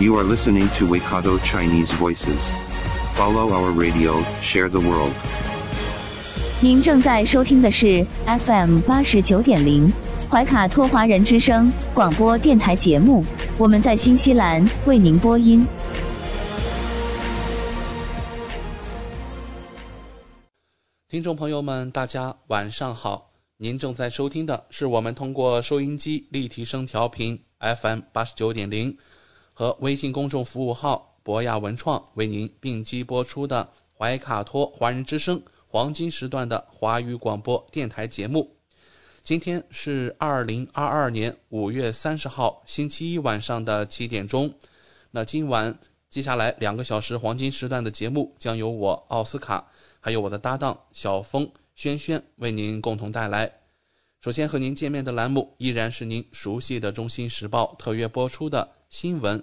You are listening to Waikato Chinese Voices. Follow our radio, share the world. 您正在收听的是 FM 八十九点零怀卡托华人之声广播电台节目，我们在新西兰为您播音。听众朋友们，大家晚上好！您正在收听的是我们通过收音机立体声调频 FM 八十九点零和微信公众服务号博雅文创为您并机播出的怀卡托华人之声黄金时段的华语广播电台节目。今天是二零二二年五月三十号星期一晚上的七点钟。那今晚接下来两个小时黄金时段的节目将由我奥斯卡。还有我的搭档小峰、轩轩为您共同带来。首先和您见面的栏目依然是您熟悉的《中心时报》特约播出的新闻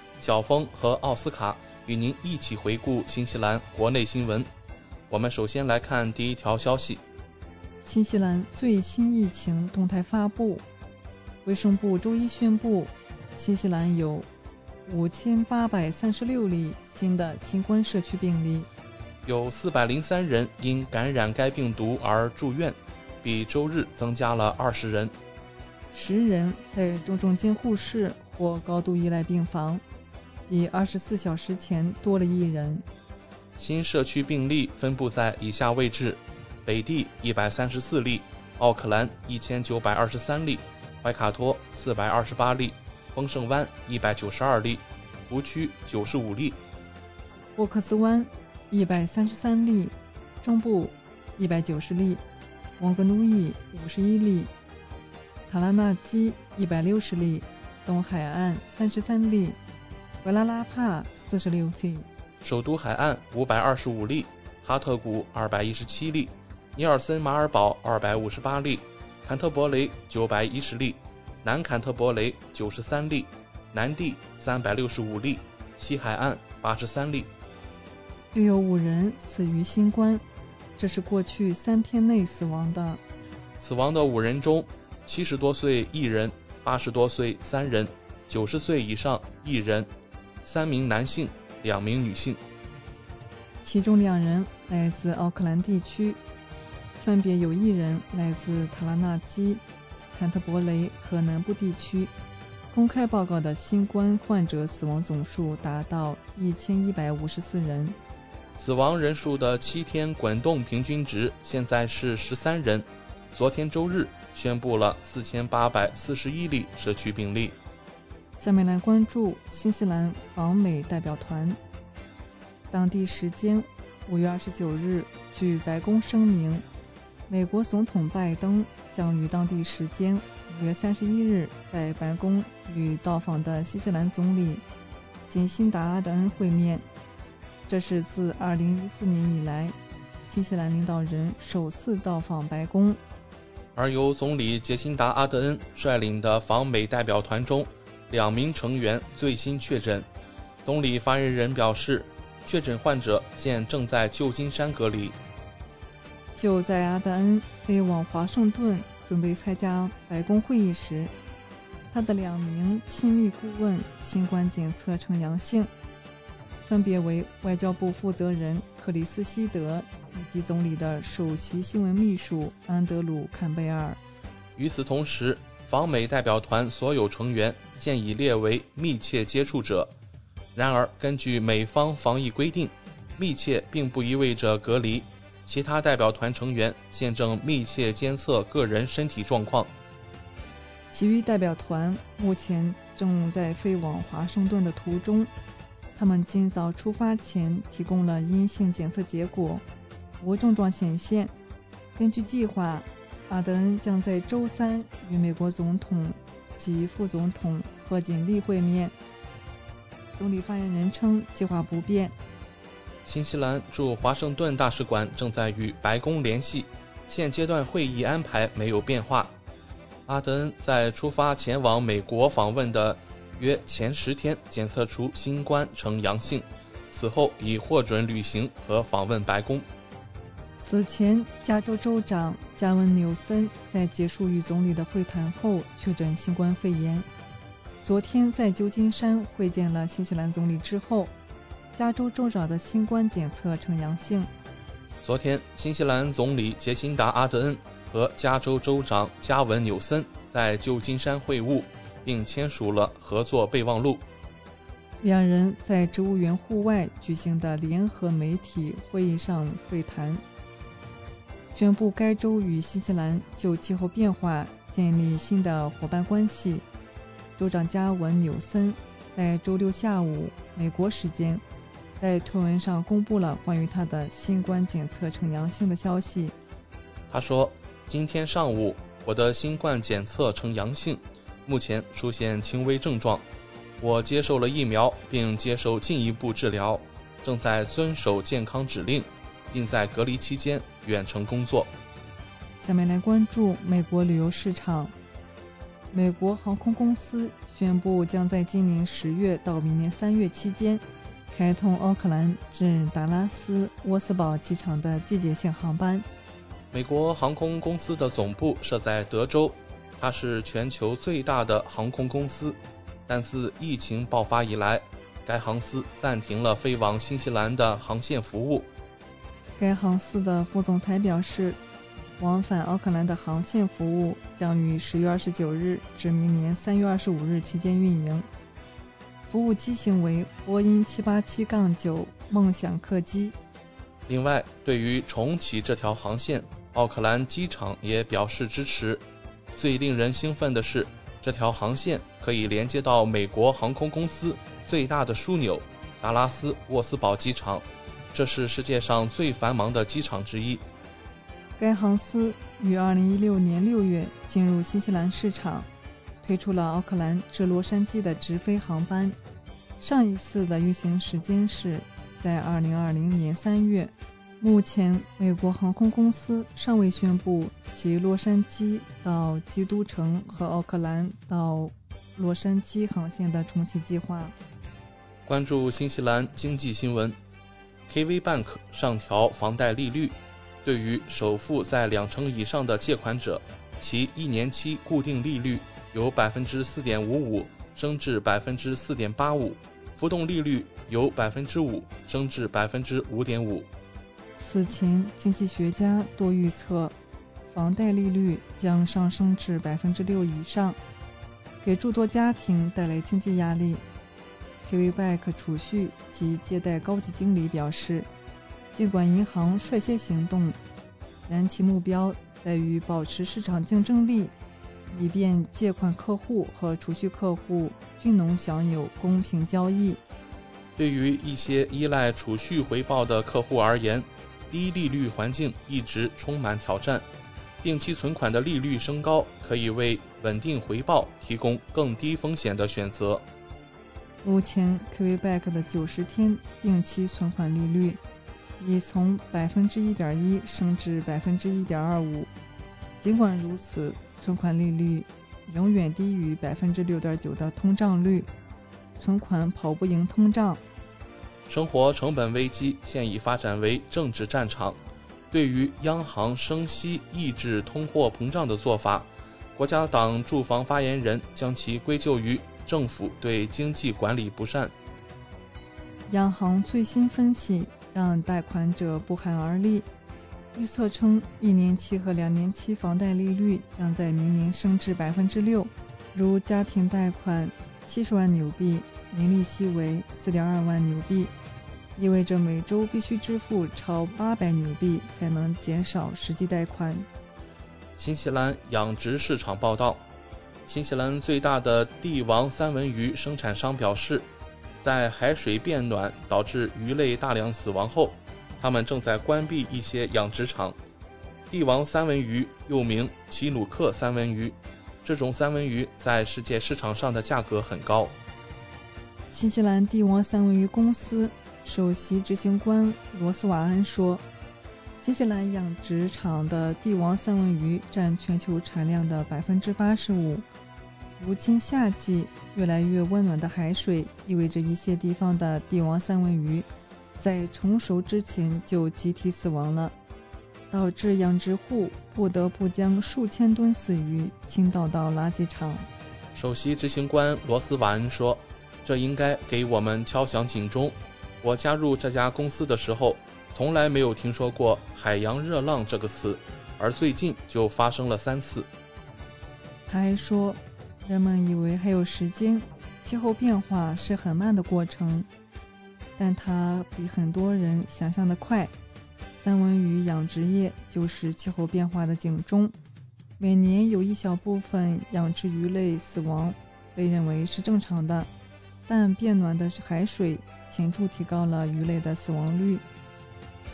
小峰和奥斯卡与您一起回顾新西兰国内新闻。我们首先来看第一条消息：新西兰最新疫情动态发布。卫生部周一宣布，新西兰有五千八百三十六例新的新冠社区病例。有四百零三人因感染该病毒而住院，比周日增加了二十人。十人在重症监护室或高度依赖病房，比二十四小时前多了一人。新社区病例分布在以下位置：北地一百三十四例，奥克兰一千九百二十三例，怀卡托四百二十八例，丰盛湾一百九十二例，湖区九十五例，沃克斯湾。一百三十三例，中部一百九十例，王格努伊五十一例，塔拉纳基一百六十例，东海岸三十三例，维拉拉帕四十六例，首都海岸五百二十五例，哈特谷二百一十七例，尼尔森马尔堡二百五十八例，坎特伯雷九百一十例，南坎特伯雷九十三例，南地三百六十五例，西海岸八十三例。又有五人死于新冠，这是过去三天内死亡的。死亡的五人中，七十多岁一人，八十多岁三人，九十岁以上一人，三名男性，两名女性。其中两人来自奥克兰地区，分别有一人来自塔拉纳基、坎特伯雷和南部地区。公开报告的新冠患者死亡总数达到一千一百五十四人。死亡人数的七天滚动平均值现在是十三人。昨天周日宣布了四千八百四十一例社区病例。下面来关注新西兰访美代表团。当地时间五月二十九日，据白宫声明，美国总统拜登将于当地时间五月三十一日在白宫与到访的新西兰总理杰辛达阿德恩会面。这是自2014年以来，新西兰领导人首次到访白宫。而由总理杰辛达·阿德恩率领的访美代表团中，两名成员最新确诊。总理发言人表示，确诊患者现正在旧金山隔离。就在阿德恩飞往华盛顿准备参加白宫会议时，他的两名亲密顾问新冠检测呈阳性。分别为外交部负责人克里斯希德以及总理的首席新闻秘书安德鲁坎贝尔。与此同时，访美代表团所有成员现已列为密切接触者。然而，根据美方防疫规定，密切并不意味着隔离。其他代表团成员现正密切监测个人身体状况。其余代表团目前正在飞往华盛顿的途中。他们今早出发前提供了阴性检测结果，无症状显现。根据计划，阿德恩将在周三与美国总统及副总统贺锦丽会面。总理发言人称，计划不变。新西兰驻华盛顿大使馆正在与白宫联系，现阶段会议安排没有变化。阿德恩在出发前往美国访问的。约前十天检测出新冠呈阳性，此后已获准旅行和访问白宫。此前，加州州长加文·纽森在结束与总理的会谈后确诊新冠肺炎。昨天在旧金山会见了新西兰总理之后，加州州长的新冠检测呈阳性。昨天，新西兰总理杰辛达·阿德恩和加州州长加文·纽森在旧金山会晤。并签署了合作备忘录。两人在植物园户外举行的联合媒体会议上会谈，宣布该州与新西兰就气候变化建立新的伙伴关系。州长加文·纽森在周六下午美国时间在推文上公布了关于他的新冠检测呈阳性的消息。他说：“今天上午，我的新冠检测呈阳性。”目前出现轻微症状，我接受了疫苗，并接受进一步治疗，正在遵守健康指令，并在隔离期间远程工作。下面来关注美国旅游市场。美国航空公司宣布将在今年十月到明年三月期间，开通奥克兰至达拉斯沃斯堡机场的季节性航班。美国航空公司的总部设在德州。它是全球最大的航空公司，但自疫情爆发以来，该航司暂停了飞往新西兰的航线服务。该航司的副总裁表示，往返奥克兰的航线服务将于十月二十九日至明年三月二十五日期间运营，服务机型为波音七八七杠九梦想客机。另外，对于重启这条航线，奥克兰机场也表示支持。最令人兴奋的是，这条航线可以连接到美国航空公司最大的枢纽——达拉斯沃斯堡机场，这是世界上最繁忙的机场之一。该航司于2016年6月进入新西兰市场，推出了奥克兰至洛杉矶的直飞航班。上一次的运行时间是在2020年3月。目前，美国航空公司尚未宣布其洛杉矶到基督城和奥克兰到洛杉矶航线的重启计划。关注新西兰经济新闻，KV Bank 上调房贷利率，对于首付在两成以上的借款者，其一年期固定利率由百分之四点五五升至百分之四点八五，浮动利率由百分之五升至百分之五点五。此前，经济学家多预测，房贷利率将上升至百分之六以上，给诸多家庭带来经济压力。KVBank 储蓄及借贷高级经理表示，尽管银行率先行动，然其目标在于保持市场竞争力，以便借款客户和储蓄客户均能享有公平交易。对于一些依赖储蓄回报的客户而言，低利率环境一直充满挑战，定期存款的利率升高可以为稳定回报提供更低风险的选择。目前，KVBank 的九十天定期存款利率已从百分之一点一升至百分之一点二五。尽管如此，存款利率仍远低于百分之六点九的通胀率，存款跑不赢通胀。生活成本危机现已发展为政治战场。对于央行升息抑制通货膨胀的做法，国家党住房发言人将其归咎于政府对经济管理不善。央行最新分析让贷款者不寒而栗，预测称一年期和两年期房贷利率将在明年升至百分之六。如家庭贷款七十万纽币，年利息为四点二万纽币。意味着每周必须支付超八百纽币才能减少实际贷款。新西兰养殖市场报道，新西兰最大的帝王三文鱼生产商表示，在海水变暖导致鱼类大量死亡后，他们正在关闭一些养殖场。帝王三文鱼又名奇努克三文鱼，这种三文鱼在世界市场上的价格很高。新西兰帝王三文鱼公司首席执行官罗斯瓦恩说：“新西兰养殖场的帝王三文鱼占全球产量的百分之八十五。如今夏季越来越温暖的海水，意味着一些地方的帝王三文鱼在成熟之前就集体死亡了。”导致养殖户不得不将数千吨死鱼倾倒到垃圾场。首席执行官罗斯瓦恩说：“这应该给我们敲响警钟。我加入这家公司的时候，从来没有听说过‘海洋热浪’这个词，而最近就发生了三次。”他还说：“人们以为还有时间，气候变化是很慢的过程，但它比很多人想象的快。”三文鱼养殖业就是气候变化的警钟。每年有一小部分养殖鱼类死亡，被认为是正常的，但变暖的海水显著提高了鱼类的死亡率。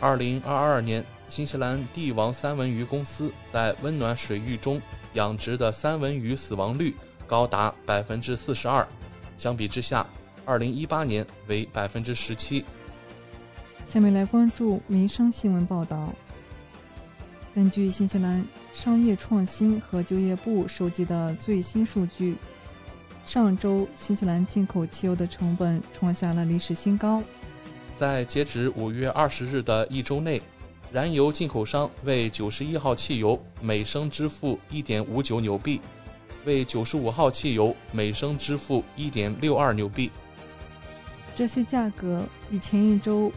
二零二二年，新西兰帝王三文鱼公司在温暖水域中养殖的三文鱼死亡率高达百分之四十二，相比之下，二零一八年为百分之十七。下面来关注民生新闻报道。根据新西兰商业创新和就业部收集的最新数据，上周新西兰进口汽油的成本创下了历史新高。在截止五月二十日的一周内，燃油进口商为九十一号汽油每升支付一点五九纽币，为九十五号汽油每升支付一点六二纽币。这些价格比前一周。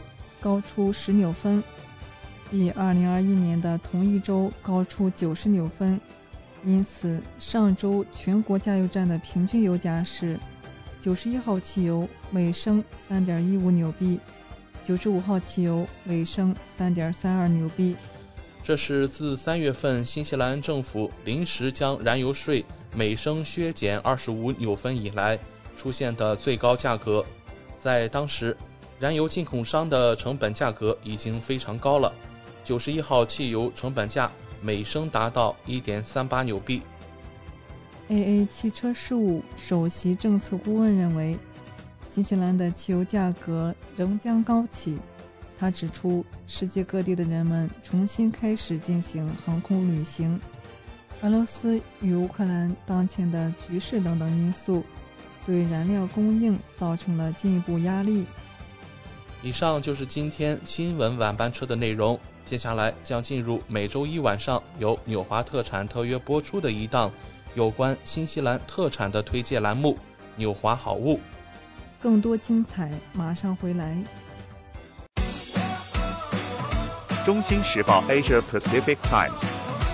高出十纽分，比二零二一年的同一周高出九十纽分，因此上周全国加油站的平均油价是：九十一号汽油每升三点一五纽币，九十五号汽油每升三点三二纽币。这是自三月份新西兰政府临时将燃油税每升削减二十五纽分以来出现的最高价格，在当时。燃油进口商的成本价格已经非常高了，九十一号汽油成本价每升达到一点三八纽币。AA 汽车事务首席政策顾问认为，新西兰的汽油价格仍将高企。他指出，世界各地的人们重新开始进行航空旅行，俄罗斯与乌克兰当前的局势等等因素，对燃料供应造成了进一步压力。以上就是今天新闻晚班车的内容。接下来将进入每周一晚上由纽华特产特约播出的一档有关新西兰特产的推介栏目《纽华好物》。更多精彩马上回来。中新时报 Asia Pacific Times，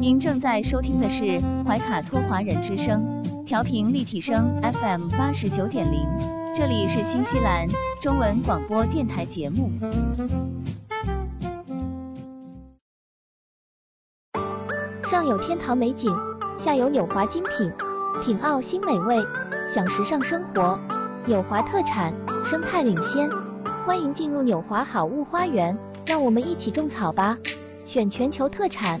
您正在收听的是怀卡托华人之声，调频立体声 FM 八十九点零，这里是新西兰。中文广播电台节目。上有天堂美景，下有纽华精品，品澳新美味，享时尚生活。纽华特产，生态领先，欢迎进入纽华好物花园，让我们一起种草吧！选全球特产，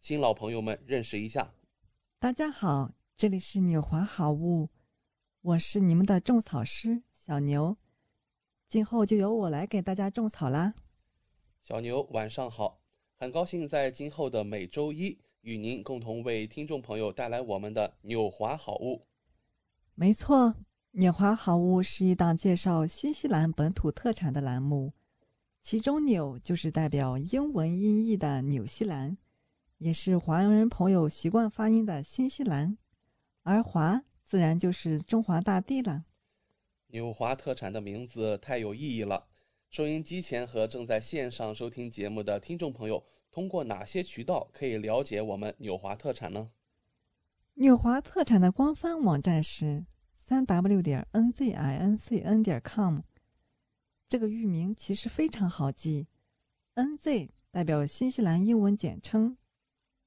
新老朋友们认识一下。大家好，这里是纽华好物，我是你们的种草师小牛，今后就由我来给大家种草啦。小牛晚上好，很高兴在今后的每周一与您共同为听众朋友带来我们的纽华好物。没错，纽华好物是一档介绍新西兰本土特产的栏目，其中“纽”就是代表英文音译的纽西兰，也是华人朋友习惯发音的新西兰，而“华”自然就是中华大地了。纽华特产的名字太有意义了。收音机前和正在线上收听节目的听众朋友，通过哪些渠道可以了解我们纽华特产呢？纽华特产的官方网站是三 w 点 n z i n c n 点 com。这个域名其实非常好记，N Z 代表新西兰英文简称，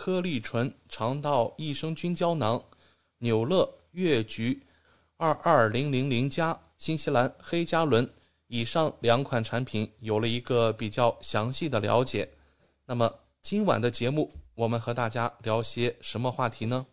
颗粒醇肠道益生菌胶囊、纽乐越橘。二二零零零加新西兰黑加仑以上两款产品有了一个比较详细的了解。那么今晚的节目，我们和大家聊些什么话题呢？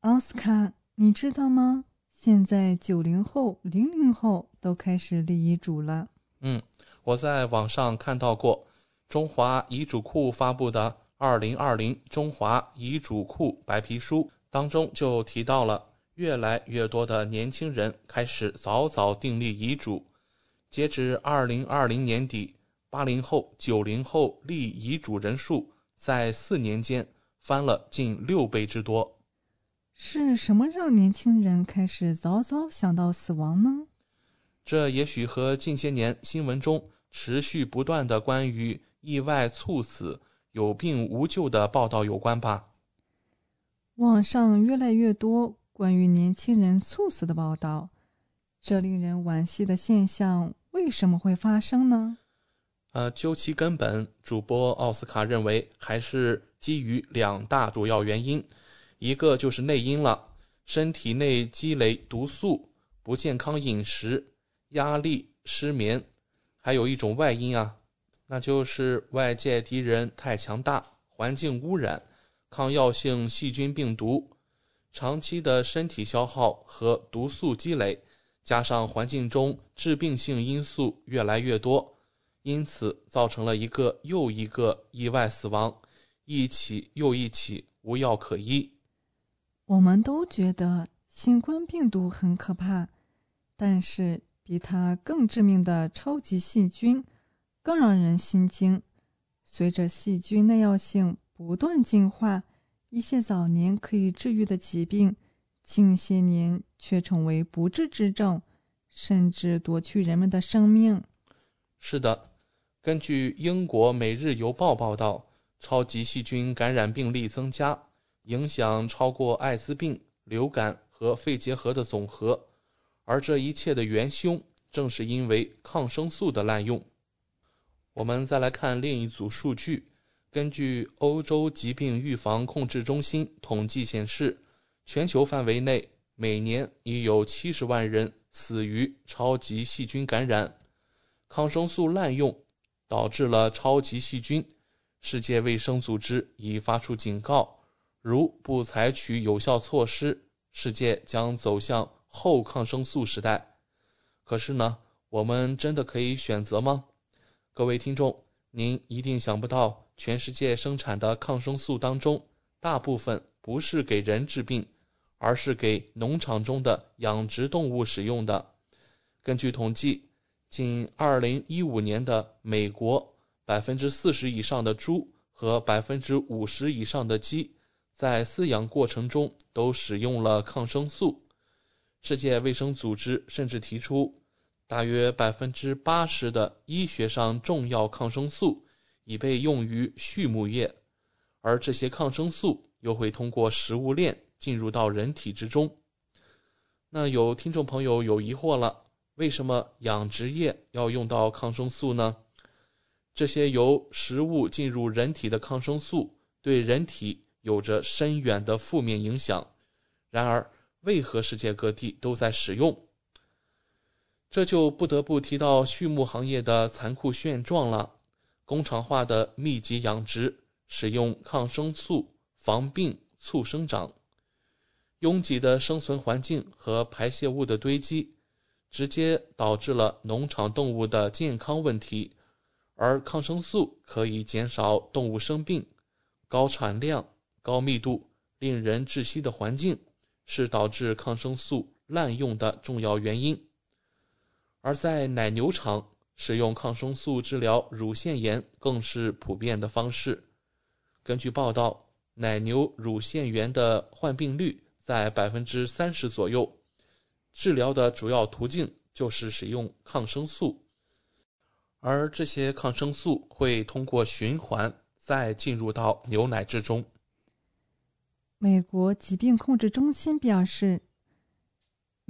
奥斯卡，你知道吗？现在九零后、零零后都开始立遗嘱了。嗯，我在网上看到过中华遗嘱库发布的《二零二零中华遗嘱库白皮书》当中就提到了。越来越多的年轻人开始早早订立遗嘱。截止二零二零年底，八零后、九零后立遗嘱人数在四年间翻了近六倍之多。是什么让年轻人开始早早想到死亡呢？这也许和近些年新闻中持续不断的关于意外猝死、有病无救的报道有关吧。网上越来越多。关于年轻人猝死的报道，这令人惋惜的现象为什么会发生呢？呃，究其根本，主播奥斯卡认为还是基于两大主要原因，一个就是内因了，身体内积累毒素、不健康饮食、压力、失眠，还有一种外因啊，那就是外界敌人太强大，环境污染、抗药性细菌病毒。长期的身体消耗和毒素积累，加上环境中致病性因素越来越多，因此造成了一个又一个意外死亡，一起又一起，无药可医。我们都觉得新冠病毒很可怕，但是比它更致命的超级细菌更让人心惊。随着细菌耐药性不断进化，一些早年可以治愈的疾病，近些年却成为不治之症，甚至夺去人们的生命。是的，根据英国《每日邮报》报道，超级细菌感染病例增加，影响超过艾滋病、流感和肺结核的总和，而这一切的元凶正是因为抗生素的滥用。我们再来看另一组数据，根据欧洲疾病预防控制中心统计显示，全球范围内每年已有七十万人死于超级细菌感染。抗生素滥用导致了超级细菌。世界卫生组织已发出警告，如不采取有效措施，世界将走向后抗生素时代。可是呢，我们真的可以选择吗？各位听众，您一定想不到，全世界生产的抗生素当中，大部分不是给人治病，而是给农场中的养殖动物使用的。根据统计。仅二零一五年的美国，百分之四十以上的猪和百分之五十以上的鸡，在饲养过程中都使用了抗生素。世界卫生组织甚至提出，大约百分之八十的医学上重要抗生素已被用于畜牧业，而这些抗生素又会通过食物链进入到人体之中。那有听众朋友有疑惑了。为什么养殖业要用到抗生素呢？这些由食物进入人体的抗生素对人体有着深远的负面影响。然而，为何世界各地都在使用？这就不得不提到畜牧行业的残酷现状了。工厂化的密集养殖，使用抗生素防病促生长，拥挤的生存环境和排泄物的堆积。直接导致了农场动物的健康问题，而抗生素可以减少动物生病。高产量、高密度、令人窒息的环境是导致抗生素滥用的重要原因。而在奶牛场使用抗生素治疗乳腺炎更是普遍的方式。根据报道，奶牛乳腺炎的患病率在百分之三十左右。治疗的主要途径就是使用抗生素，而这些抗生素会通过循环再进入到牛奶之中。美国疾病控制中心表示，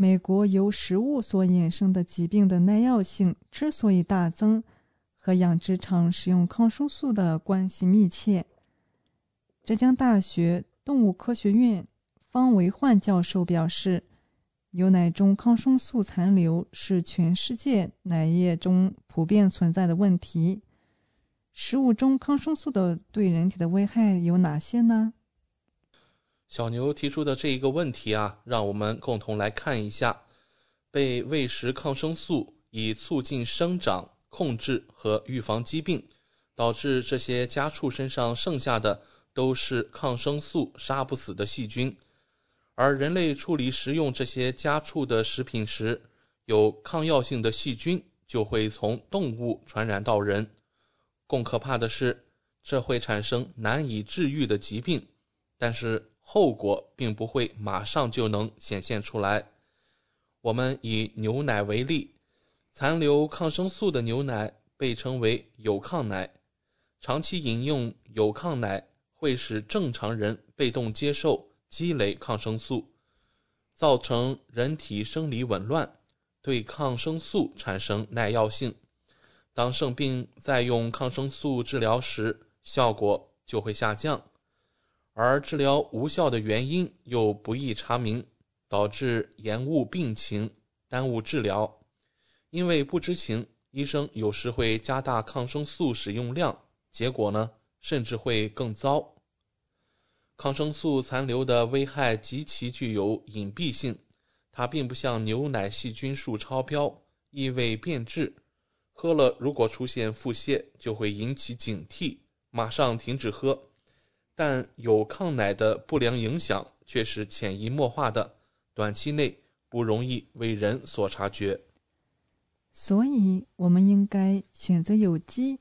美国由食物所衍生的疾病的耐药性之所以大增，和养殖场使用抗生素的关系密切。浙江大学动物科学院方维焕教授表示。牛奶中抗生素残留是全世界奶业中普遍存在的问题。食物中抗生素的对人体的危害有哪些呢？小牛提出的这一个问题啊，让我们共同来看一下：被喂食抗生素以促进生长、控制和预防疾病，导致这些家畜身上剩下的都是抗生素杀不死的细菌。而人类处理食用这些家畜的食品时，有抗药性的细菌就会从动物传染到人。更可怕的是，这会产生难以治愈的疾病，但是后果并不会马上就能显现出来。我们以牛奶为例，残留抗生素的牛奶被称为有抗奶。长期饮用有抗奶会使正常人被动接受。积累抗生素，造成人体生理紊乱，对抗生素产生耐药性。当生病再用抗生素治疗时，效果就会下降。而治疗无效的原因又不易查明，导致延误病情、耽误治疗。因为不知情，医生有时会加大抗生素使用量，结果呢，甚至会更糟。抗生素残留的危害极其具有隐蔽性，它并不像牛奶细菌数超标、异味变质，喝了如果出现腹泻就会引起警惕，马上停止喝。但有抗奶的不良影响却是潜移默化的，短期内不容易为人所察觉。所以，我们应该选择有机，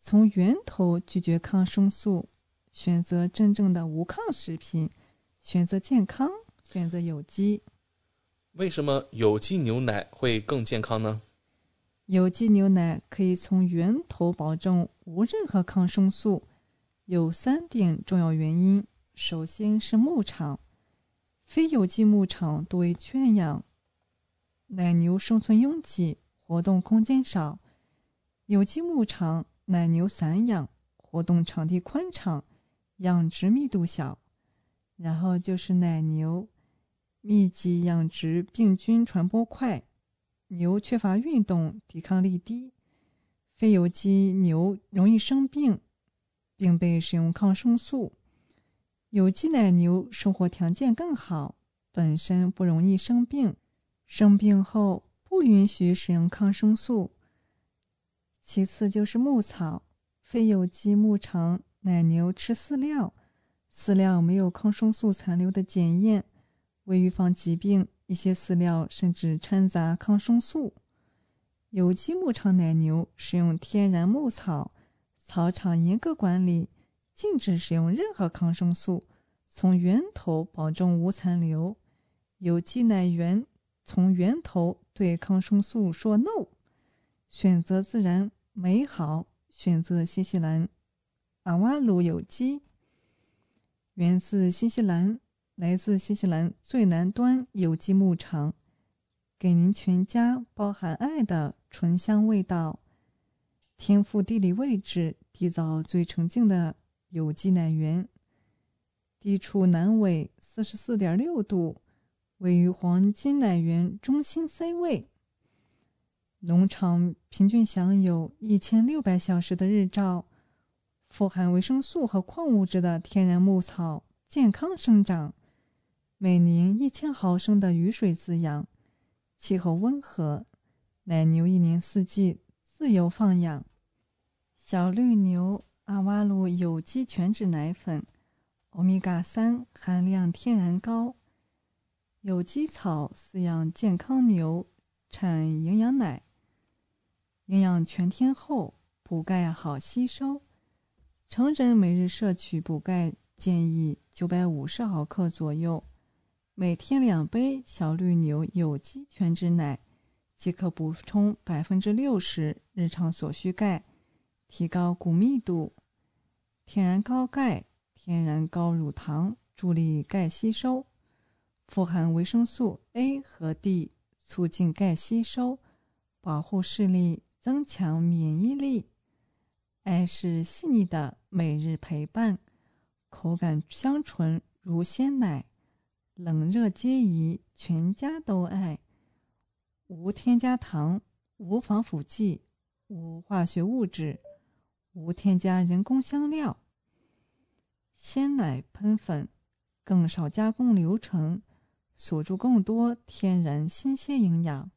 从源头拒绝抗生素。选择真正的无抗食品，选择健康，选择有机。为什么有机牛奶会更健康呢？有机牛奶可以从源头保证无任何抗生素，有三点重要原因。首先是牧场，非有机牧场多为圈养，奶牛生存拥挤，活动空间少；有机牧场奶牛散养，活动场地宽敞，养殖密度小。然后就是奶牛密集养殖，病菌传播快。牛缺乏运动，抵抗力低，非有机牛容易生病，并被使用抗生素。有机奶牛生活条件更好，本身不容易生病，生病后不允许使用抗生素。其次就是牧草，非有机牧场奶牛吃饲料，饲料没有抗生素残留的检验，为预防疾病。一些饲料甚至掺杂抗生素。有机牧场奶牛使用天然牧草，草场严格管理，禁止使用任何抗生素，从源头保证无残留。有机奶源从源头对抗生素说 “no”，选择自然美好，选择新西兰阿瓦鲁有机，源自新西兰。来自新西兰最南端有机牧场，给您全家包含爱的醇香味道。天赋地理位置，缔造最纯净的有机奶源。地处南纬四十四点六度，位于黄金奶源中心 C 位。农场平均享有一千六百小时的日照，富含维生素和矿物质的天然牧草健康生长。每年一千毫升的雨水滋养，气候温和，奶牛一年四季自由放养。小绿牛阿瓦鲁有机全脂奶粉，欧米伽三含量天然高。有机草饲养健康牛，产营养奶，营养全天候，补钙好吸收。成人每日摄取补钙建议九百五十毫克左右。每天两杯小绿牛有机全脂奶，即可补充百分之六十日常所需钙，提高骨密度。天然高钙，天然高乳糖，助力钙吸收。富含维生素 A 和 D，促进钙吸收，保护视力，增强免疫力。爱是细腻的每日陪伴，口感香醇如鲜奶。冷热皆宜，全家都爱。无添加糖，无防腐剂，无化学物质，无添加人工香料。鲜奶喷粉，更少加工流程，锁住更多天然新鲜营养。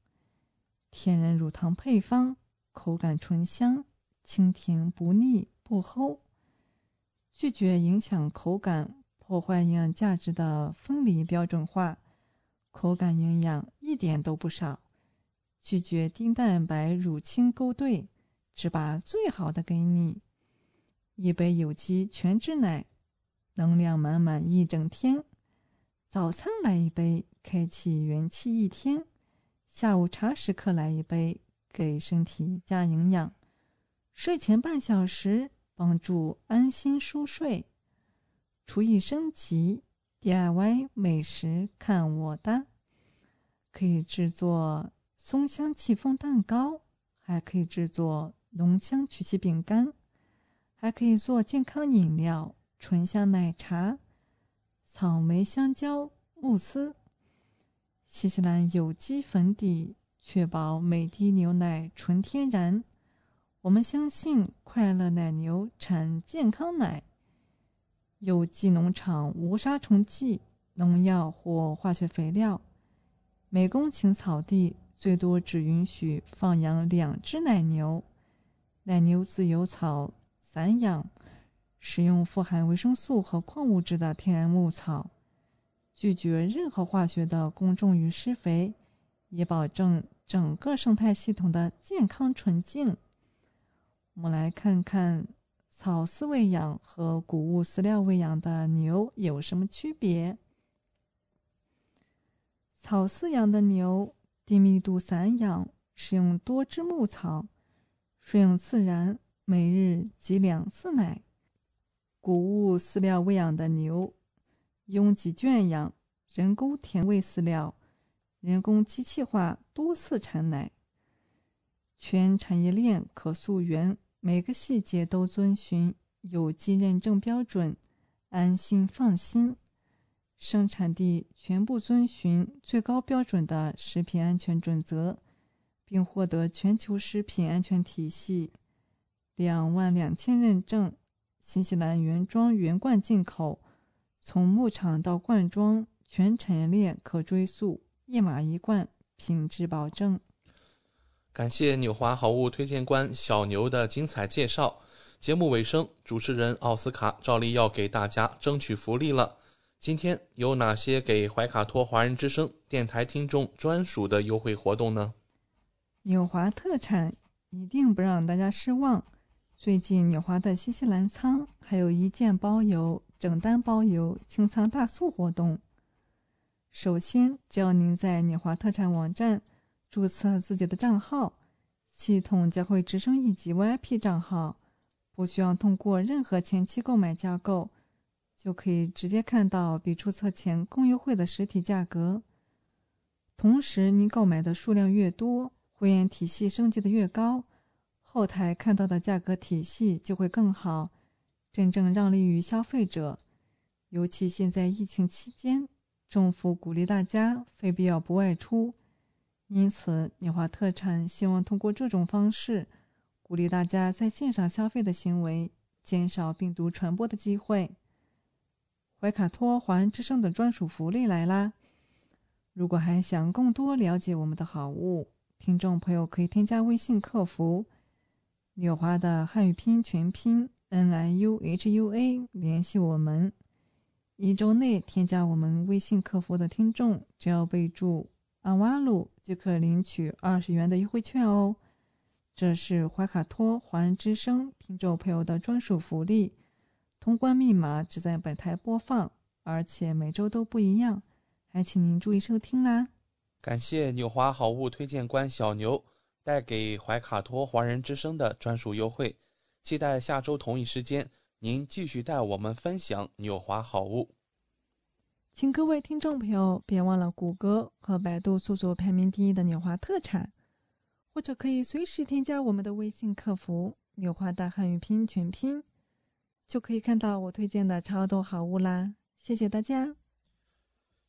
天然乳糖配方，口感醇香，清甜不腻不齁，拒绝影响口感。破坏营养价值的分离标准化，口感营养一点都不少。拒绝低蛋白乳清勾兑，只把最好的给你。一杯有机全脂奶，能量满满一整天。早餐来一杯，开启元气一天。下午茶时刻来一杯，给身体加营养。睡前半小时，帮助安心熟睡。厨艺升级，DIY 美食看我的！可以制作松香戚风蛋糕，还可以制作浓香曲奇饼干，还可以做健康饮料醇香奶茶、草莓香蕉慕斯。新西兰有机粉底，确保每滴牛奶纯天然。我们相信快乐奶牛产健康奶。有机农场无杀虫剂、农药或化学肥料，每公顷草地最多只允许放养两只奶牛。奶牛自由草散养，使用富含维生素和矿物质的天然牧草，拒绝任何化学的公众与施肥，以保证整个生态系统的健康纯净。我们来看看草饲喂养和谷物饲料喂养的牛有什么区别？草饲养的牛低密度散养，使用多汁牧草，顺应自然，每日挤两次奶。谷物饲料喂养的牛，拥挤圈养，人工填喂饲料，人工机器化多次产奶。全产业链可溯源。每个细节都遵循有机认证标准，安心放心。生产地全部遵循最高标准的食品安全准则，并获得全球食品安全体系两万两千认证。新西兰原装原罐进口，从牧场到罐装，全产业链可追溯，一码一罐，品质保证。感谢纽华好物推荐官小牛的精彩介绍。节目尾声，主持人奥斯卡照例要给大家争取福利了。今天有哪些给怀卡托华人之声电台听众专属的优惠活动呢？纽华特产一定不让大家失望。最近纽华的新西兰仓还有一件包邮、整单包邮清仓大促活动。首先，只要您在纽华特产网站。注册自己的账号，系统将会直升一级 VIP 账号，不需要通过任何前期购买加购，就可以直接看到比注册前更优惠的实体价格。同时，您购买的数量越多，会员体系升级的越高，后台看到的价格体系就会更好，真正让利于消费者。尤其现在疫情期间，政府鼓励大家非必要不外出。因此，纽华特产希望通过这种方式，鼓励大家在线上消费的行为，减少病毒传播的机会。怀卡托华人之声的专属福利来啦！如果还想更多了解我们的好物，听众朋友可以添加微信客服“纽华”的汉语拼音全拼 “n i u h u a” 联系我们。一周内添加我们微信客服的听众，只要备注。阿瓦鲁就可领取二十元的优惠券哦，这是怀卡托华人之声听众朋友的专属福利。通关密码只在本台播放，而且每周都不一样，还请您注意收听啦。感谢纽华好物推荐官小牛带给怀卡托华人之声的专属优惠，期待下周同一时间您继续带我们分享纽华好物。请各位听众朋友别忘了谷歌和百度搜索排名第一的纽华特产，或者可以随时添加我们的微信客服“纽华大汉语拼全拼”，就可以看到我推荐的超多好物啦！谢谢大家，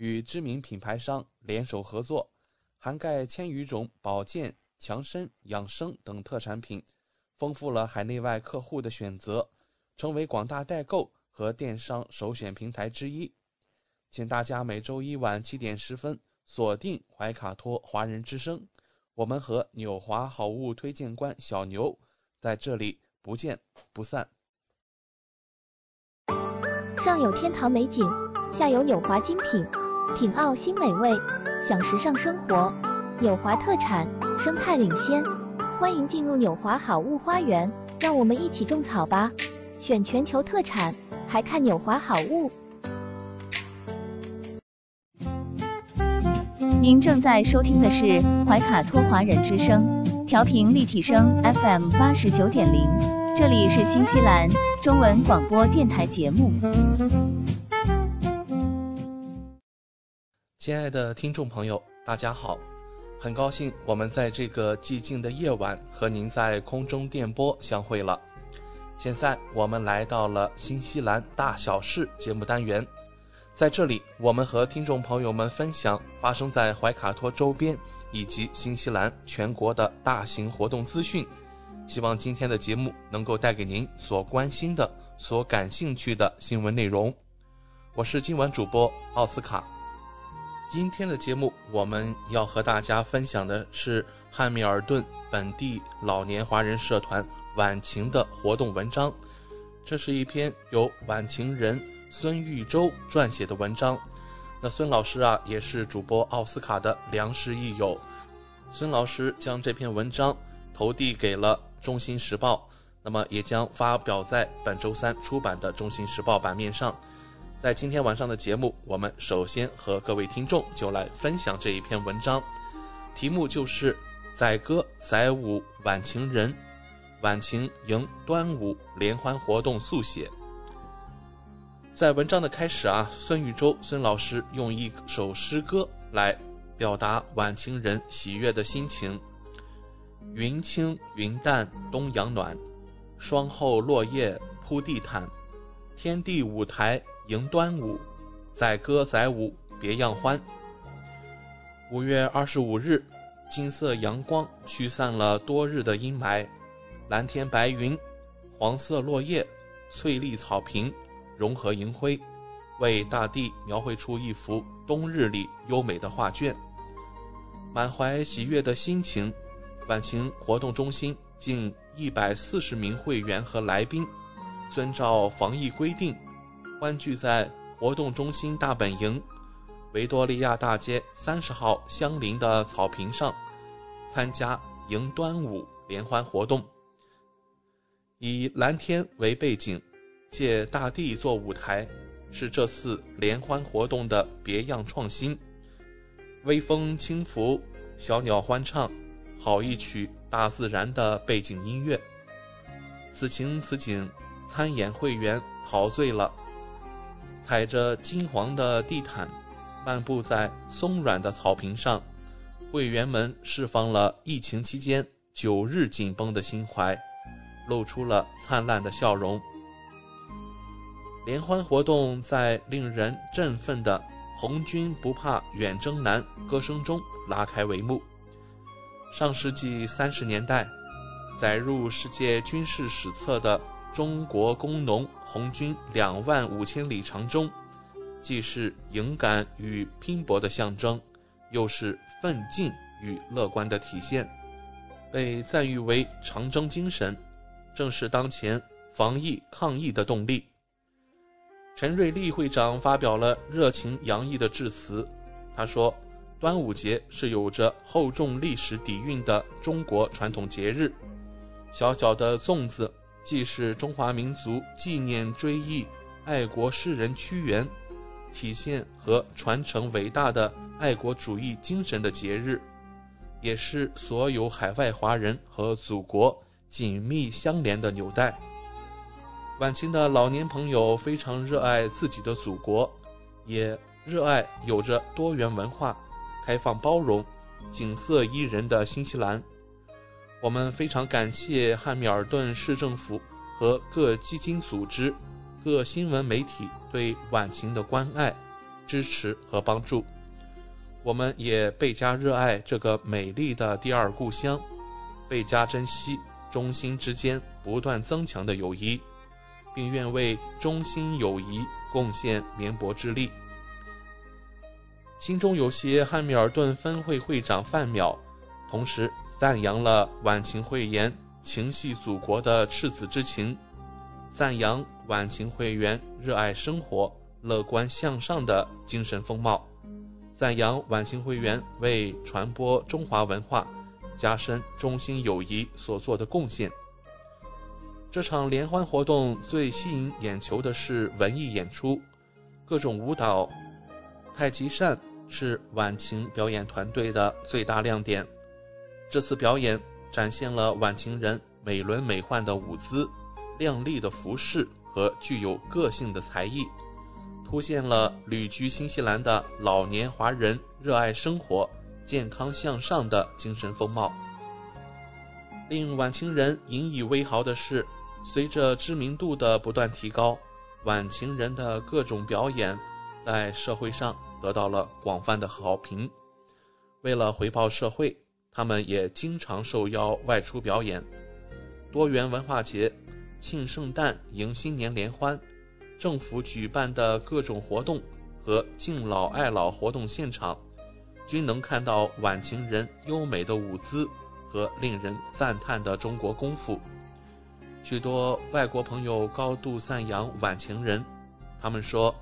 与知名品牌商联手合作，涵盖千余种保健、强身、养生等特产品，丰富了海内外客户的选择，成为广大代购和电商首选平台之一。请大家每周一晚七点十分锁定怀卡托华人之声，我们和纽华好物推荐官小牛在这里不见不散。上有天堂美景，下有纽华精品，品澳新美味，享时尚生活。纽华特产，生态领先，欢迎进入纽华好物花园，让我们一起种草吧！选全球特产，还看纽华好物。您正在收听的是怀卡托华人之声，调频立体声 FM 八十九点零，这里是新西兰中文广播电台节目。亲爱的听众朋友，大家好，很高兴我们在这个寂静的夜晚和您在空中电波相会了。现在我们来到了新西兰大小事节目单元。在这里，我们和听众朋友们分享发生在怀卡托周边以及新西兰全国的大型活动资讯，希望今天的节目能够带给您所关心的、所感兴趣的新闻内容。我是今晚主播奥斯卡。今天的节目我们要和大家分享的是汉密尔顿本地老年华人社团晚晴的活动文章。这是一篇由晚晴人孙玉洲撰写的文章。那孙老师啊，也是主播奥斯卡的良师益友。孙老师将这篇文章投递给了《中新时报》，那么也将发表在本周三出版的《中新时报》版面上。在今天晚上的节目，我们首先和各位听众就来分享这一篇文章，题目就是“载歌载舞晚晴人，晚晴迎端午联欢活动速写”。在文章的开始啊，孙玉洲孙老师用一首诗歌来。表达晚晴人喜悦的心情。云轻云淡东阳暖，霜后落叶铺地毯，天地舞台迎端午，载歌载舞别样欢。五月二十五日，金色阳光驱散了多日的阴霾，蓝天白云，黄色落叶，翠绿草坪，融合银辉，为大地描绘出一幅冬日里优美的画卷。满怀喜悦的心情，晚晴活动中心近一百四十名会员和来宾，遵照防疫规定，欢聚在活动中心大本营维多利亚大街三十号相邻的草坪上，参加迎端午联欢活动。以蓝天为背景，借大地做舞台，是这次联欢活动的别样创新。微风轻拂，小鸟欢唱，好一曲大自然的背景音乐。此情此景，参演会员陶醉了。踩着金黄的地毯，漫步在松软的草坪上，会员们释放了疫情期间九日紧绷的心怀，露出了灿烂的笑容。联欢活动在令人振奋的。红军不怕远征难，歌声中拉开帷幕。上世纪三十年代，载入世界军事史册的中国工农红军两万五千里长征，既是勇敢与拼搏的象征，又是奋进与乐观的体现，被赞誉为长征精神，正是当前防疫抗疫的动力。陈瑞丽会长发表了热情洋溢的致辞。他说：“端午节是有着厚重历史底蕴的中国传统节日。小小的粽子，既是中华民族纪念追忆爱国诗人屈原，体现和传承伟大的爱国主义精神的节日，也是所有海外华人和祖国紧密相连的纽带。”晚清的老年朋友非常热爱自己的祖国，也热爱有着多元文化、开放包容、景色宜人的新西兰。我们非常感谢汉密尔顿市政府和各基金组织、各新闻媒体对晚晴的关爱、支持和帮助。我们也倍加热爱这个美丽的第二故乡，倍加珍惜中心之间不断增强的友谊。并愿为中心友谊贡献绵薄之力。心中有些汉密尔顿分会会长范淼，同时赞扬了晚晴会员情系祖国的赤子之情，赞扬晚晴会员热爱生活、乐观向上的精神风貌，赞扬晚晴会员为传播中华文化、加深中心友谊所做的贡献。这场联欢活动最吸引眼球的是文艺演出，各种舞蹈。太极扇是晚晴表演团队的最大亮点。这次表演展现了晚晴人美轮美奂的舞姿、靓丽的服饰和具有个性的才艺，凸显了旅居新西兰的老年华人热爱生活、健康向上的精神风貌。令晚晴人引以为豪的是。随着知名度的不断提高，晚晴人的各种表演在社会上得到了广泛的好评。为了回报社会，他们也经常受邀外出表演。多元文化节、庆圣诞、迎新年联欢、政府举办的各种活动和敬老爱老活动现场，均能看到晚晴人优美的舞姿和令人赞叹的中国功夫。许多外国朋友高度赞扬晚晴人，他们说，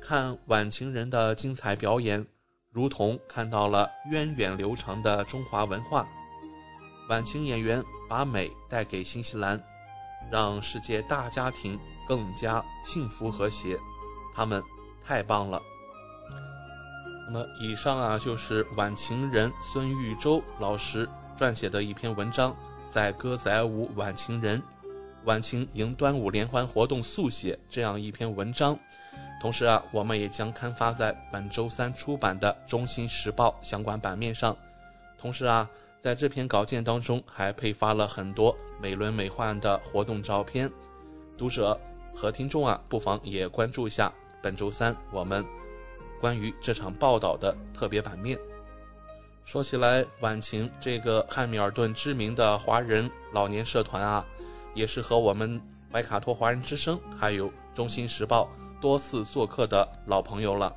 看晚晴人的精彩表演，如同看到了源远流长的中华文化。晚晴演员把美带给新西兰，让世界大家庭更加幸福和谐，他们太棒了。那么，以上啊就是晚晴人孙玉洲老师撰写的一篇文章，在歌仔舞晚晴人，晚晴迎端午联欢活动速写这样一篇文章。同时啊，我们也将刊发在本周三出版的《中新时报》相关版面上。同时啊。在这篇稿件当中，还配发了很多美轮美奂的活动照片。读者和听众啊，不妨也关注一下本周三我们关于这场报道的特别版面。说起来，晚晴这个汉密尔顿知名的华人老年社团啊，也是和我们怀卡托华人之声还有中新时报多次做客的老朋友了。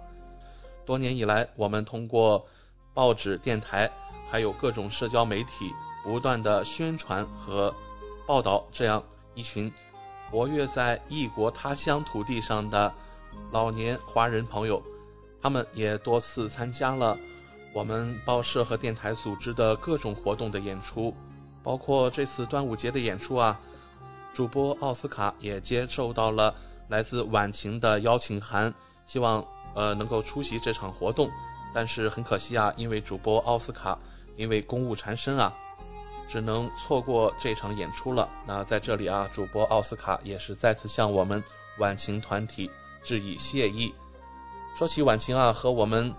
多年以来，我们通过报纸、电台。还有各种社交媒体不断的宣传和报道，这样一群活跃在异国他乡土地上的老年华人朋友，他们也多次参加了我们报社和电台组织的各种活动的演出，包括这次端午节的演出啊。主播奥斯卡也接受到了来自晚晴的邀请函，希望呃能够出席这场活动，但是很可惜啊，因为主播奥斯卡。因为公务缠身啊，只能错过这场演出了。那在这里啊，主播奥斯卡也是再次向我们晚晴团体致以谢意。说起晚晴啊，和我们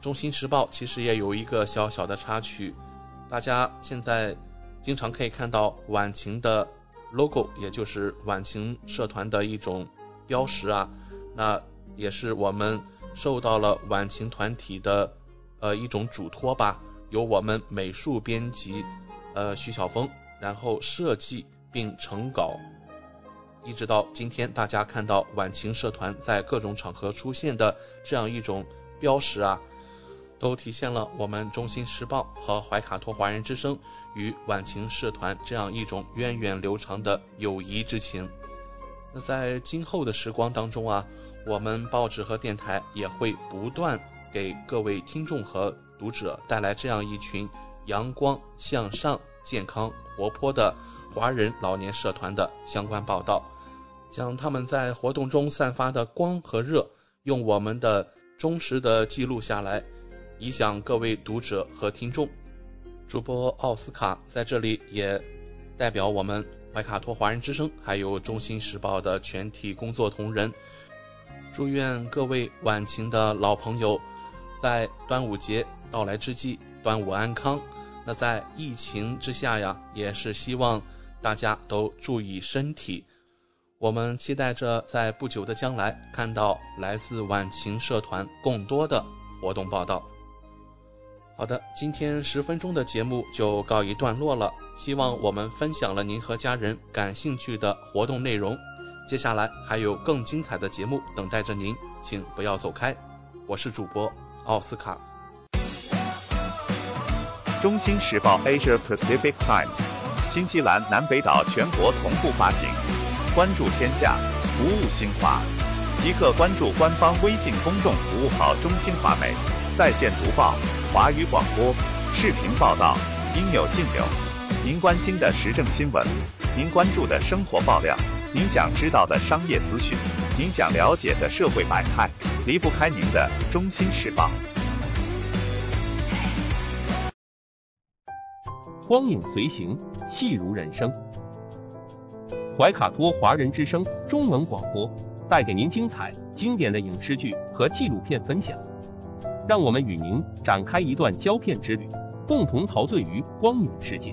中心时报其实也有一个小小的插曲。大家现在经常可以看到晚晴的 logo，也就是晚晴社团的一种标识啊。那也是我们受到了晚晴团体的呃一种嘱托吧。由我们美术编辑，呃，徐晓峰，然后设计并成稿，一直到今天，大家看到晚晴社团在各种场合出现的这样一种标识啊，都体现了我们中新时报和怀卡托华人之声与晚晴社团这样一种源远流长的友谊之情。那在今后的时光当中啊，我们报纸和电台也会不断给各位听众和读者带来这样一群阳光向上、健康活泼的华人老年社团的相关报道，将他们在活动中散发的光和热，用我们的忠实的记录下来，以享各位读者和听众。主播奥斯卡在这里也代表我们怀卡托华人之声，还有中新时报的全体工作同仁，祝愿各位晚晴的老朋友在端午节。到来之际，端午安康。那在疫情之下呀，也是希望大家都注意身体。我们期待着在不久的将来看到来自晚晴社团更多的活动报道。好的，今天十分钟的节目就告一段落了。希望我们分享了您和家人感兴趣的活动内容。接下来还有更精彩的节目等待着您，请不要走开。我是主播奥斯卡。中新时报 Asia Pacific Times，新西兰南北岛全国同步发行。关注天下，服务新华，即刻关注官方微信公众服务号“中新华媒”，在线读报、华语广播、视频报道，应有尽有。您关心的时政新闻，您关注的生活爆料，您想知道的商业资讯，您想了解的社会百态，离不开您的中新时报。光影随行，戏如人生。怀卡托华人之声中文广播带给您精彩经典的影视剧和纪录片分享，让我们与您展开一段胶片之旅，共同陶醉于光影世界。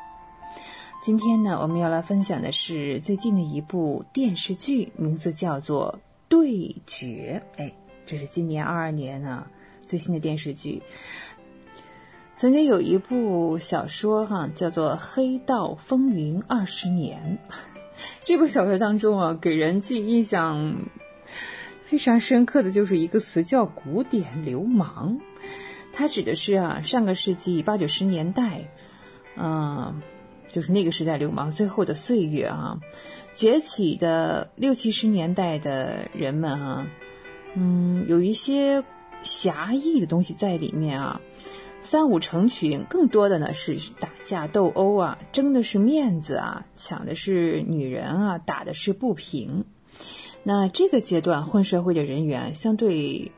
今天呢，我们要来分享的是最近的一部电视剧，名字叫做《对决》。哎，这是今年二二年啊最新的电视剧。曾经有一部小说哈，叫做《黑道风云二十年》。这部小说当中啊，给人记印象非常深刻的就是一个词，叫“古典流氓”。它指的是啊，上个世纪八九十年代，嗯。就是那个时代流氓最后的岁月啊，崛起的六七十年代的人们啊，嗯，有一些侠义的东西在里面啊，三五成群，更多的呢是打架斗殴啊，争的是面子啊，抢的是女人啊，打的是不平。那这个阶段混社会的人员相对。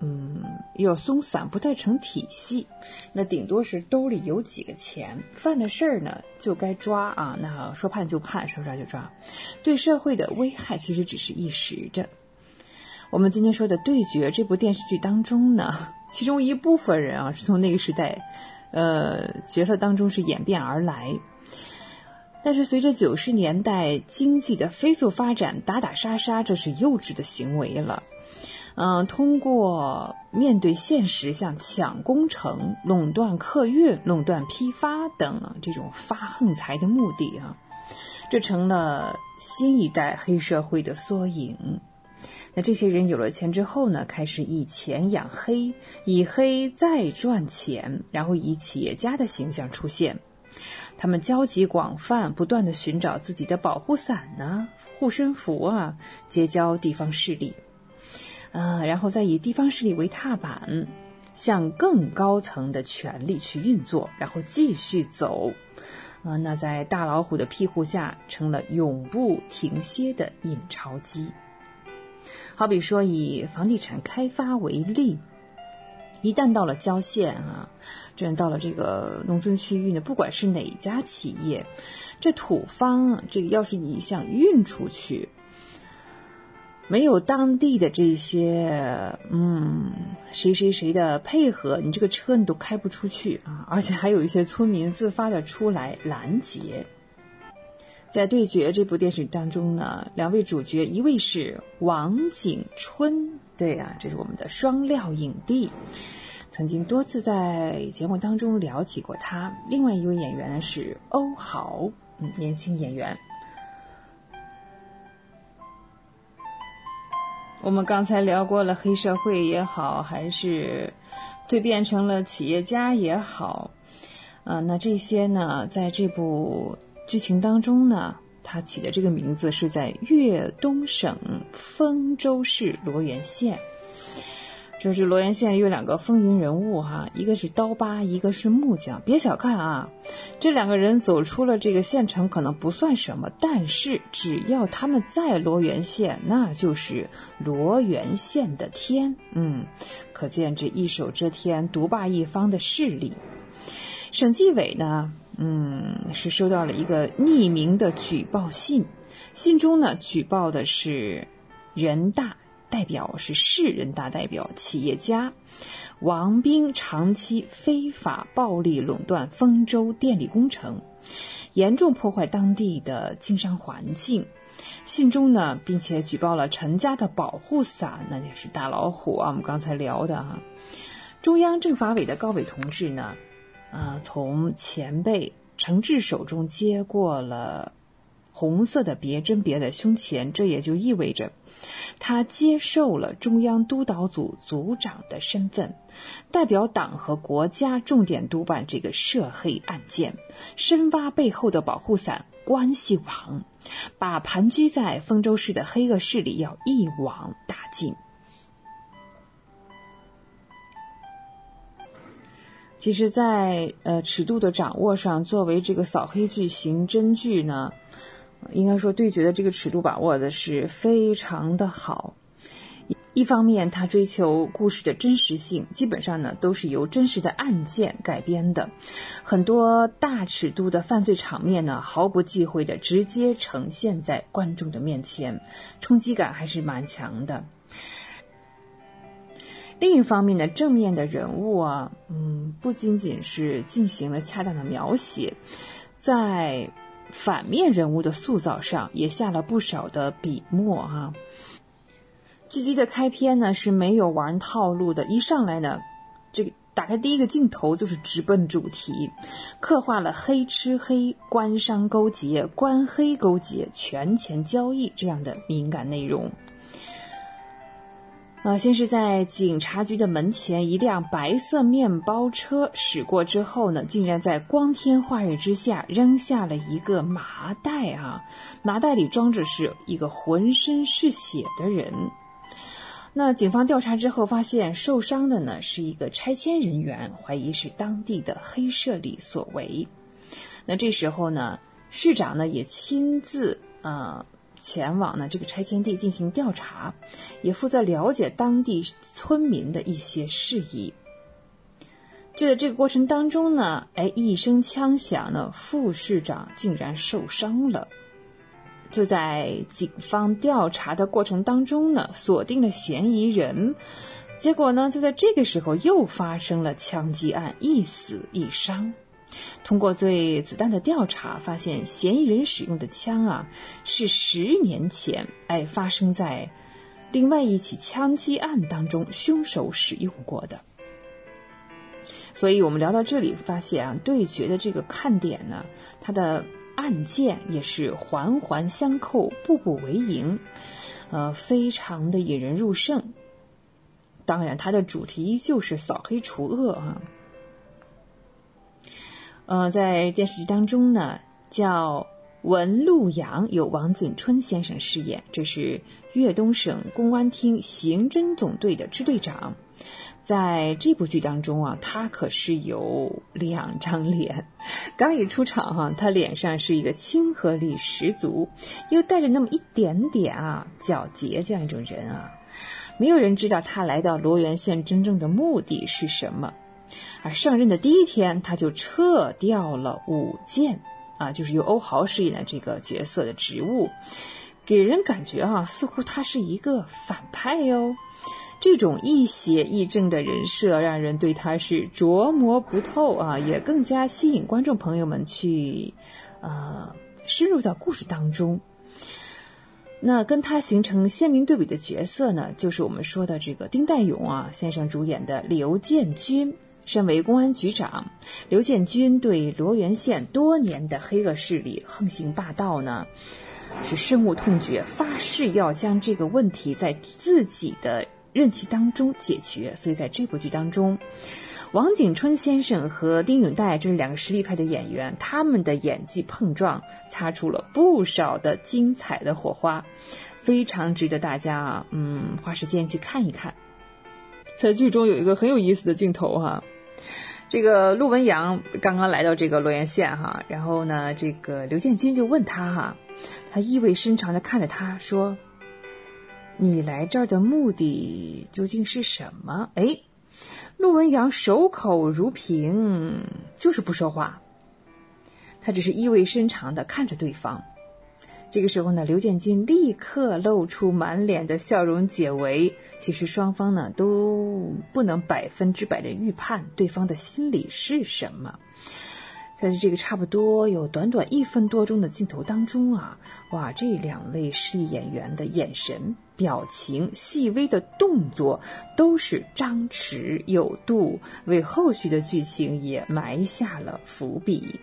嗯，要松散，不太成体系，那顶多是兜里有几个钱，犯了事儿呢就该抓啊，那说判就判，说抓就抓，对社会的危害其实只是一时的。我们今天说的对决这部电视剧当中呢，其中一部分人啊是从那个时代，呃角色当中是演变而来，但是随着九十年代经济的飞速发展，打打杀杀这是幼稚的行为了。嗯，通过面对现实，像抢工程、垄断客运、垄断批发等这种发横财的目的啊，这成了新一代黑社会的缩影。那这些人有了钱之后呢，开始以钱养黑，以黑再赚钱，然后以企业家的形象出现。他们交集广泛，不断的寻找自己的保护伞呐、护身符啊，结交地方势力。啊，然后再以地方势力为踏板，向更高层的权力去运作，然后继续走。啊，那在大老虎的庇护下，成了永不停歇的印钞机。好比说，以房地产开发为例，一旦到了郊县啊，这到了这个农村区域呢，不管是哪家企业，这土方这个要是你想运出去。没有当地的这些，嗯，谁谁谁的配合，你这个车你都开不出去啊！而且还有一些村民自发的出来拦截。在《对决》这部电视剧当中呢，两位主角，一位是王景春，对啊，这是我们的双料影帝，曾经多次在节目当中聊起过他。另外一位演员呢是欧豪，嗯，年轻演员。我们刚才聊过了黑社会也好，还是蜕变成了企业家也好，啊，那这些呢，在这部剧情当中呢，他起的这个名字是在粤东省丰州市罗源县。就是罗源县有两个风云人物哈，一个是刀疤，一个是木匠。别小看啊，这两个人走出了这个县城可能不算什么，但是只要他们在罗源县，那就是罗源县的天。嗯，可见这一手遮天、独霸一方的势力。省纪委呢，嗯，是收到了一个匿名的举报信，信中呢举报的是人大。代表是市人大代表企业家王斌长期非法暴力垄断丰州电力工程，严重破坏当地的经商环境。信中呢，并且举报了陈家的保护伞，那也是大老虎啊。我们刚才聊的哈，中央政法委的高伟同志呢，啊，从前辈陈志手中接过了红色的别针别在胸前，这也就意味着。他接受了中央督导组组长的身份，代表党和国家重点督办这个涉黑案件，深挖背后的保护伞关系网，把盘踞在丰州市的黑恶势力要一网打尽。其实，在呃尺度的掌握上，作为这个扫黑剧、刑侦剧呢。应该说对决的这个尺度把握的是非常的好。一方面，他追求故事的真实性，基本上呢都是由真实的案件改编的，很多大尺度的犯罪场面呢毫不忌讳的直接呈现在观众的面前，冲击感还是蛮强的。另一方面呢，正面的人物啊，嗯，不仅仅是进行了恰当的描写，在反面人物的塑造上也下了不少的笔墨啊。剧集的开篇呢是没有玩套路的，一上来呢，这个打开第一个镜头就是直奔主题，刻画了黑吃黑、官商勾结、官黑勾结、权钱交易这样的敏感内容。啊，先是在警察局的门前，一辆白色面包车驶过之后呢，竟然在光天化日之下扔下了一个麻袋啊，麻袋里装着是一个浑身是血的人。那警方调查之后发现，受伤的呢是一个拆迁人员，怀疑是当地的黑社里所为。那这时候呢，市长呢也亲自啊前往呢这个拆迁地进行调查，也负责了解当地村民的一些事宜。就在这个过程当中呢，哎，一声枪响呢，副市长竟然受伤了。就在警方调查的过程当中呢，锁定了嫌疑人，结果呢，就在这个时候又发生了枪击案，一死一伤。通过对子弹的调查，发现嫌疑人使用的枪啊，是十年前哎发生在另外一起枪击案当中凶手使用过的。所以我们聊到这里，发现啊，对决的这个看点呢，它的。案件也是环环相扣，步步为营，呃，非常的引人入胜。当然，它的主题依旧是扫黑除恶啊。呃，在电视剧当中呢，叫文陆阳，由王景春先生饰演，这是粤东省公安厅刑侦总队的支队长。在这部剧当中啊，他可是有两张脸。刚一出场哈，他脸上是一个亲和力十足，又带着那么一点点啊皎洁这样一种人啊。没有人知道他来到罗源县真正的目的是什么。而上任的第一天，他就撤掉了武剑啊，就是由欧豪饰演的这个角色的职务，给人感觉啊，似乎他是一个反派哟。这种亦邪亦正的人设，让人对他是琢磨不透啊，也更加吸引观众朋友们去，呃，深入到故事当中。那跟他形成鲜明对比的角色呢，就是我们说的这个丁代勇啊先生主演的刘建军。身为公安局长，刘建军对罗源县多年的黑恶势力横行霸道呢，是深恶痛绝，发誓要将这个问题在自己的。任期当中解决，所以在这部剧当中，王景春先生和丁允岱这是两个实力派的演员，他们的演技碰撞，擦出了不少的精彩的火花，非常值得大家，嗯，花时间去看一看。在剧中有一个很有意思的镜头哈，这个陆文阳刚刚来到这个洛源县哈，然后呢，这个刘建军就问他哈，他意味深长的看着他说。你来这儿的目的究竟是什么？哎，陆文阳守口如瓶，就是不说话。他只是意味深长的看着对方。这个时候呢，刘建军立刻露出满脸的笑容解围。其实双方呢都不能百分之百的预判对方的心理是什么。在这个差不多有短短一分多钟的镜头当中啊，哇，这两位实力演员的眼神、表情、细微的动作都是张弛有度，为后续的剧情也埋下了伏笔。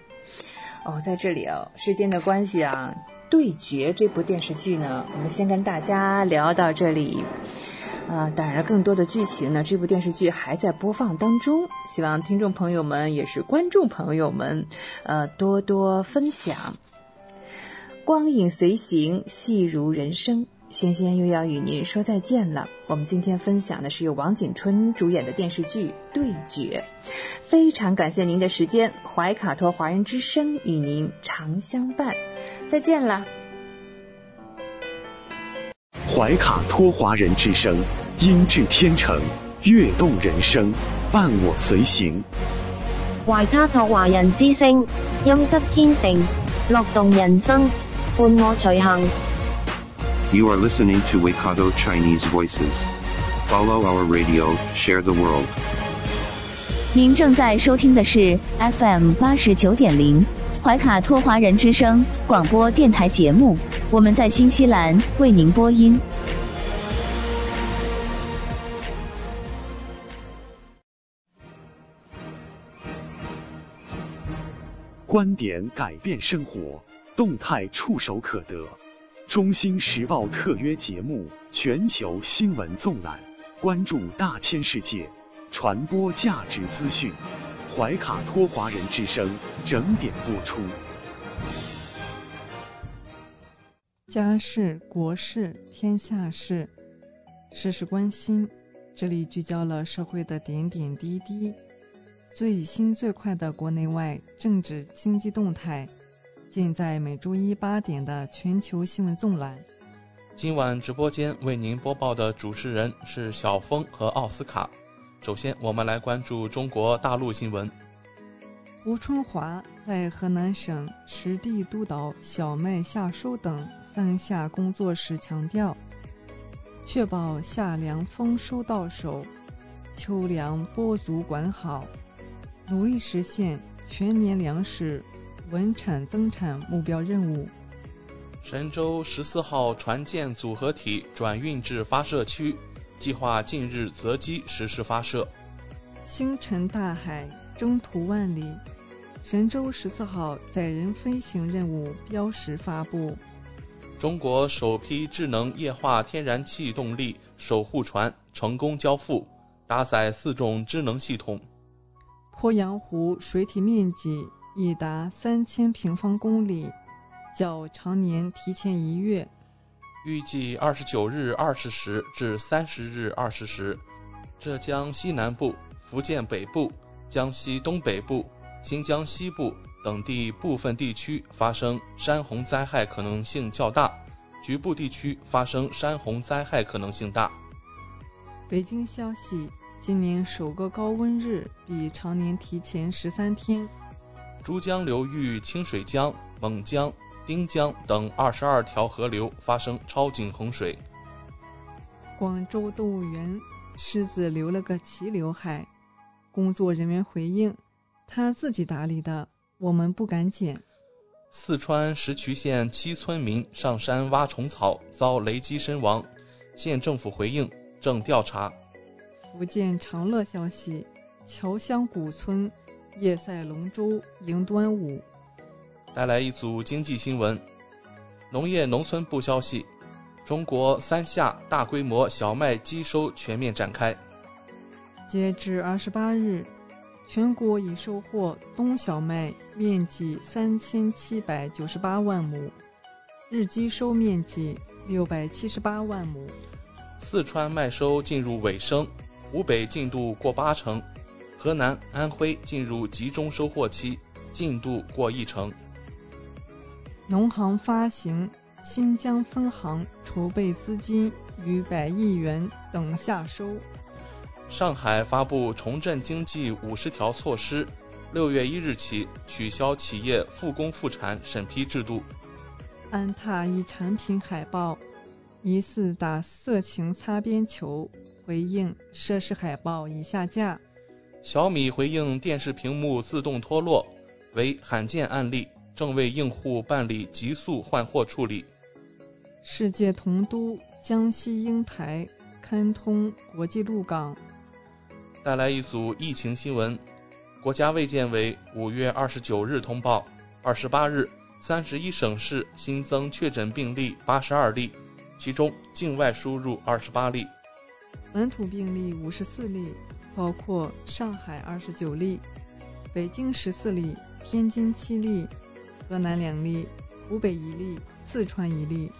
哦，在这里啊，时间的关系啊，《对决》这部电视剧呢，我们先跟大家聊到这里。啊，当然，更多的剧情呢，这部电视剧还在播放当中。希望听众朋友们也是观众朋友们，呃，多多分享。光影随行，戏如人生。轩轩又要与您说再见了。我们今天分享的是由王景春主演的电视剧《对决》，非常感谢您的时间。怀卡托华人之声与您常相伴，再见了。怀卡托华人之声，音质天成，悦动人生，伴我随行。怀卡托华人之声，音质天成，乐动人生，伴我随行。You are listening to Waikato Chinese Voices. Follow our radio, share the world. 您正在收听的是 FM 八十九点零怀卡托华人之声广播电台节目，我们在新西兰为您播音。观点改变生活，动态触手可得。中新时报特约节目《全球新闻纵览》，关注大千世界，传播价值资讯。怀卡托华人之声整点播出。家事、国事、天下事，事事关心。这里聚焦了社会的点点滴滴，最新最快的国内外政治经济动态，尽在每周一八点的全球新闻纵览。今晚直播间为您播报的主持人是小峰和奥斯卡。首先，我们来关注中国大陆新闻。胡春华在河南省实地督导小麦夏收等三夏工作时强调，确保夏粮丰收到手，秋粮播足管好，努力实现全年粮食稳产增产目标任务。神舟十四号船舰组合体转运至发射区，计划近日择机实施发射。星辰大海，征途万里。神舟十四号载人飞行任务标识发布。中国首批智能液化天然气动力守护船成功交付，搭载四种智能系统。鄱阳湖水体面积已达三千平方公里，较常年提前一月。预计二十九日二十时至三十日二十时，浙江西南部、福建北部、江西东北部。新疆西部等地部分地区发生山洪灾害可能性较大，局部地区发生山洪灾害可能性大。北京消息：今年首个高温日比常年提前十三天。珠江流域清水江、勐江、丁江等二十二条河流发生超警洪水。广州动物园狮子留了个齐刘海，工作人员回应。他自己打理的，我们不敢捡。四川石渠县七村民上山挖虫草遭雷击身亡，县政府回应正调查。福建长乐消息：侨乡古村夜赛龙舟迎端午。带来一组经济新闻。农业农村部消息：中国三夏大规模小麦机收全面展开。截至二十八日。全国已收获冬小麦面积三千七百九十八万亩，日机收面积六百七十八万亩。四川麦收进入尾声，湖北进度过八成，河南、安徽进入集中收获期，进度过一成。农行发行新疆分行筹备资金逾百亿元等下收。上海发布重振经济五十条措施，六月一日起取消企业复工复产审批制度。安踏一产品海报疑似打色情擦边球，回应涉事海报已下架。小米回应电视屏幕自动脱落为罕见案例，正为用户办理急速换货处理。世界同都江西鹰台开通国际陆港。带来一组疫情新闻。国家卫健委五月二十九日通报，二十八日，三十一省市新增确诊病例八十二例，其中境外输入二十八例，本土病例五十四例，包括上海二十九例、北京十四例、天津七例、河南两例、湖北一例、四川一例。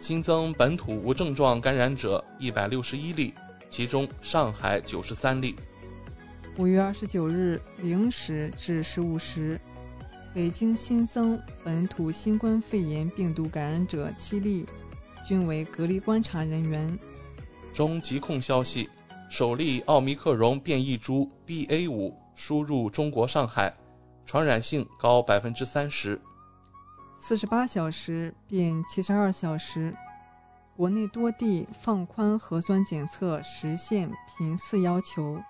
新增本土无症状感染者一百六十一例。其中上海九十三例。五月二十九日零时至十五时，北京新增本土新冠肺炎病毒感染者七例，均为隔离观察人员。中疾控消息：首例奥密克戎变异株 BA 五输入中国上海，传染性高百分之三十。四十八小时变七十二小时，国内多地放宽核酸检测，实现频次要求。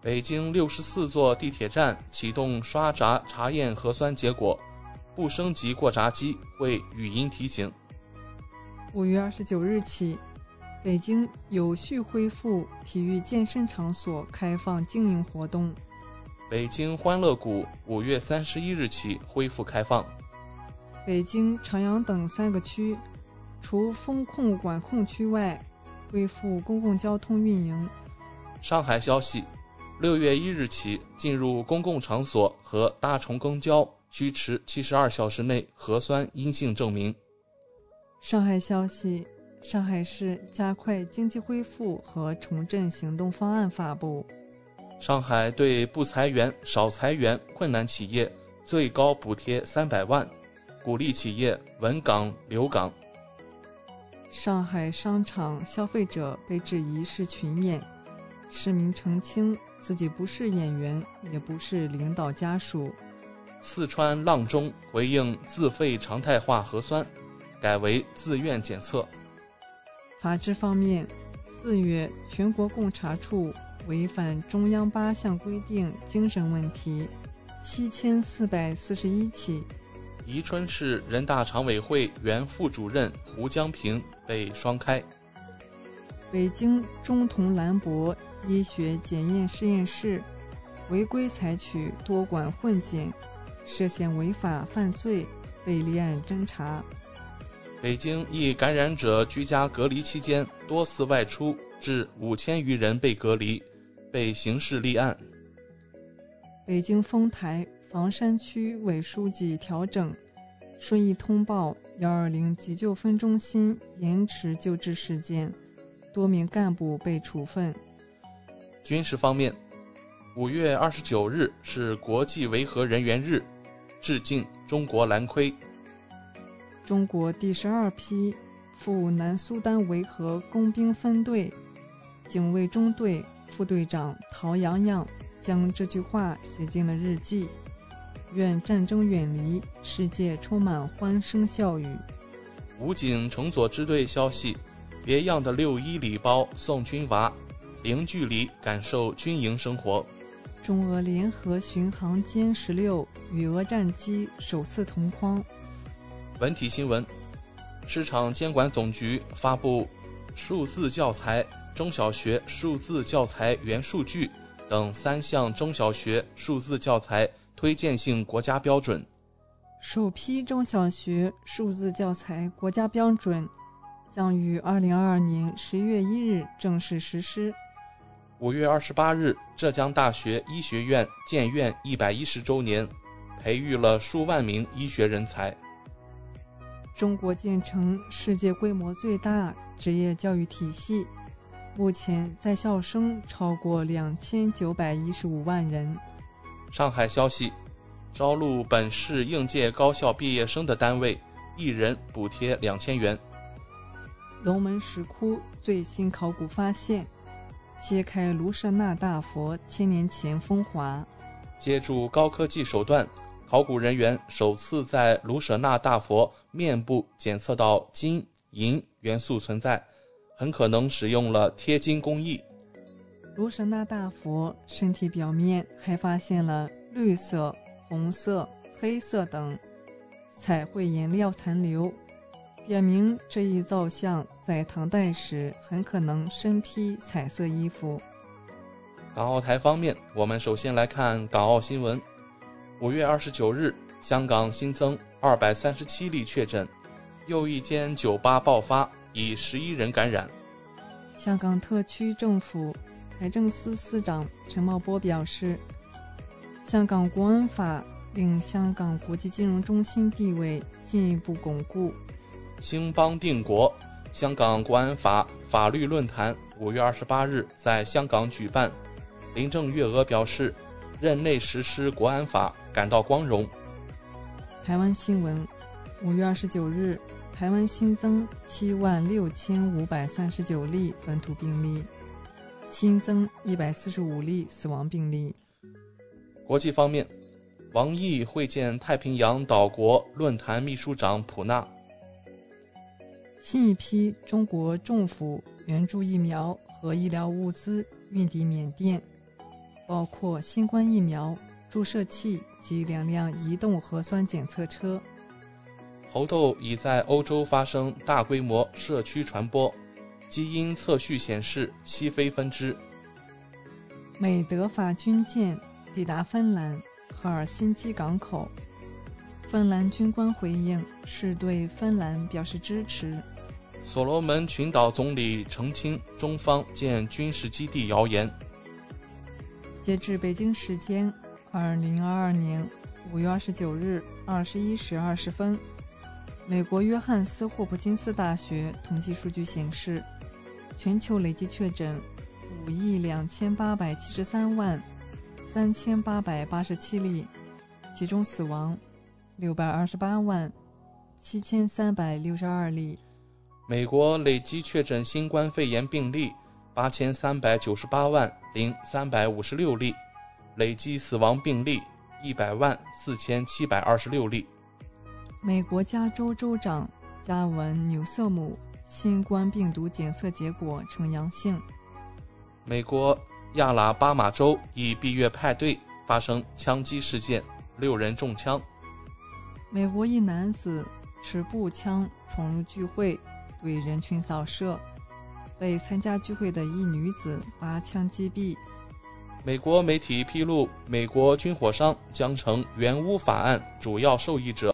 北京六十四座地铁站启动刷闸查验核酸结果，不升级过闸机会语音提醒。五月二十九日起，北京有序恢复体育健身场所开放经营活动。北京欢乐谷五月三十一日起恢复开放。北京、朝阳等三个区，除风控管控区外，恢复公共交通运营。上海消息：六月一日起，进入公共场所和搭乘公交需持七十二小时内核酸阴性证明。上海消息：上海市加快经济恢复和重振行动方案发布。上海对不裁员、少裁员困难企业最高补贴三百万。鼓励企业稳岗留岗。上海商场消费者被质疑是群演，市民澄清自己不是演员，也不是领导家属。四川阆中回应自费常态化核酸，改为自愿检测。法治方面，四月全国共查处违反中央八项规定精神问题七千四百四十一起。宜春市人大常委会原副主任胡江平被双开。北京中同兰博医学检验实验室违规采取多管混检，涉嫌违法犯罪，被立案侦查。北京一感染者居家隔离期间多次外出，致五千余人被隔离，被刑事立案。北京丰台。房山区委书记调整，顺义通报幺二零急救分中心延迟救治事件，多名干部被处分。军事方面，五月二十九日是国际维和人员日，致敬中国蓝盔。中国第十二批赴南苏丹维和工兵分队警卫中队副队长陶阳阳将这句话写进了日记。愿战争远离，世界充满欢声笑语。武警乘左支队消息：别样的六一礼包送军娃，零距离感受军营生活。中俄联合巡航歼十六与俄战机首次同框。文体新闻：市场监管总局发布数字教材中小学数字教材原数据等三项中小学数字教材。推荐性国家标准，首批中小学数字教材国家标准将于二零二二年十一月一日正式实施。五月二十八日，浙江大学医学院建院一百一十周年，培育了数万名医学人才。中国建成世界规模最大职业教育体系，目前在校生超过两千九百一十五万人。上海消息，招录本市应届高校毕业生的单位，一人补贴两千元。龙门石窟最新考古发现，揭开卢舍那大佛千年前风华。借助高科技手段，考古人员首次在卢舍那大佛面部检测到金银元素存在，很可能使用了贴金工艺。卢舍那大佛身体表面还发现了绿色、红色、黑色等彩绘颜料残留，表明这一造像在唐代时很可能身披彩色衣服。港澳台方面，我们首先来看港澳新闻。五月二十九日，香港新增二百三十七例确诊，又一间酒吧爆发，已十一人感染。香港特区政府。财政司司长陈茂波表示，香港国安法令香港国际金融中心地位进一步巩固。兴邦定国，香港国安法法律论坛五月二十八日在香港举办。林郑月娥表示，任内实施国安法感到光荣。台湾新闻，五月二十九日，台湾新增七万六千五百三十九例本土病例，新增一百四十五例死亡病例。国际方面，王毅会见太平洋岛国论坛秘书长普纳。新一批中国政府援助疫苗和医疗物资运抵缅甸，包括新冠疫苗注射器及两辆移动核酸检测车。猴痘已在欧洲发生大规模社区传播，基因测序显示西非分支。美德法军舰抵达芬兰赫尔辛基港口，芬兰军官回应是对芬兰表示支持。所罗门群岛总理澄清中方建军事基地谣言。截至北京时间二零二二年五月二十九日二十一时二十分，美国约翰斯霍普金斯大学统计数据显示，全球累计确诊五亿两千八百七十三万三千八百八十七例，其中死亡六百二十八万七千三百六十二例。美国累计确诊新冠肺炎病例八千三百九十八万零三百五十六例，累计死亡病例一百万四千七百二十六例。美国加州州长加文·纽瑟姆新冠病毒检测结果呈阳性。美国亚拉巴马州一毕业派对发生枪击事件，六人中枪。美国一男子持步枪闯入聚会。对人群扫射，被参加聚会的一女子拔枪击毙。美国媒体披露，美国军火商将成原污法案主要受益者。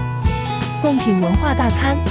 贡品文化大餐。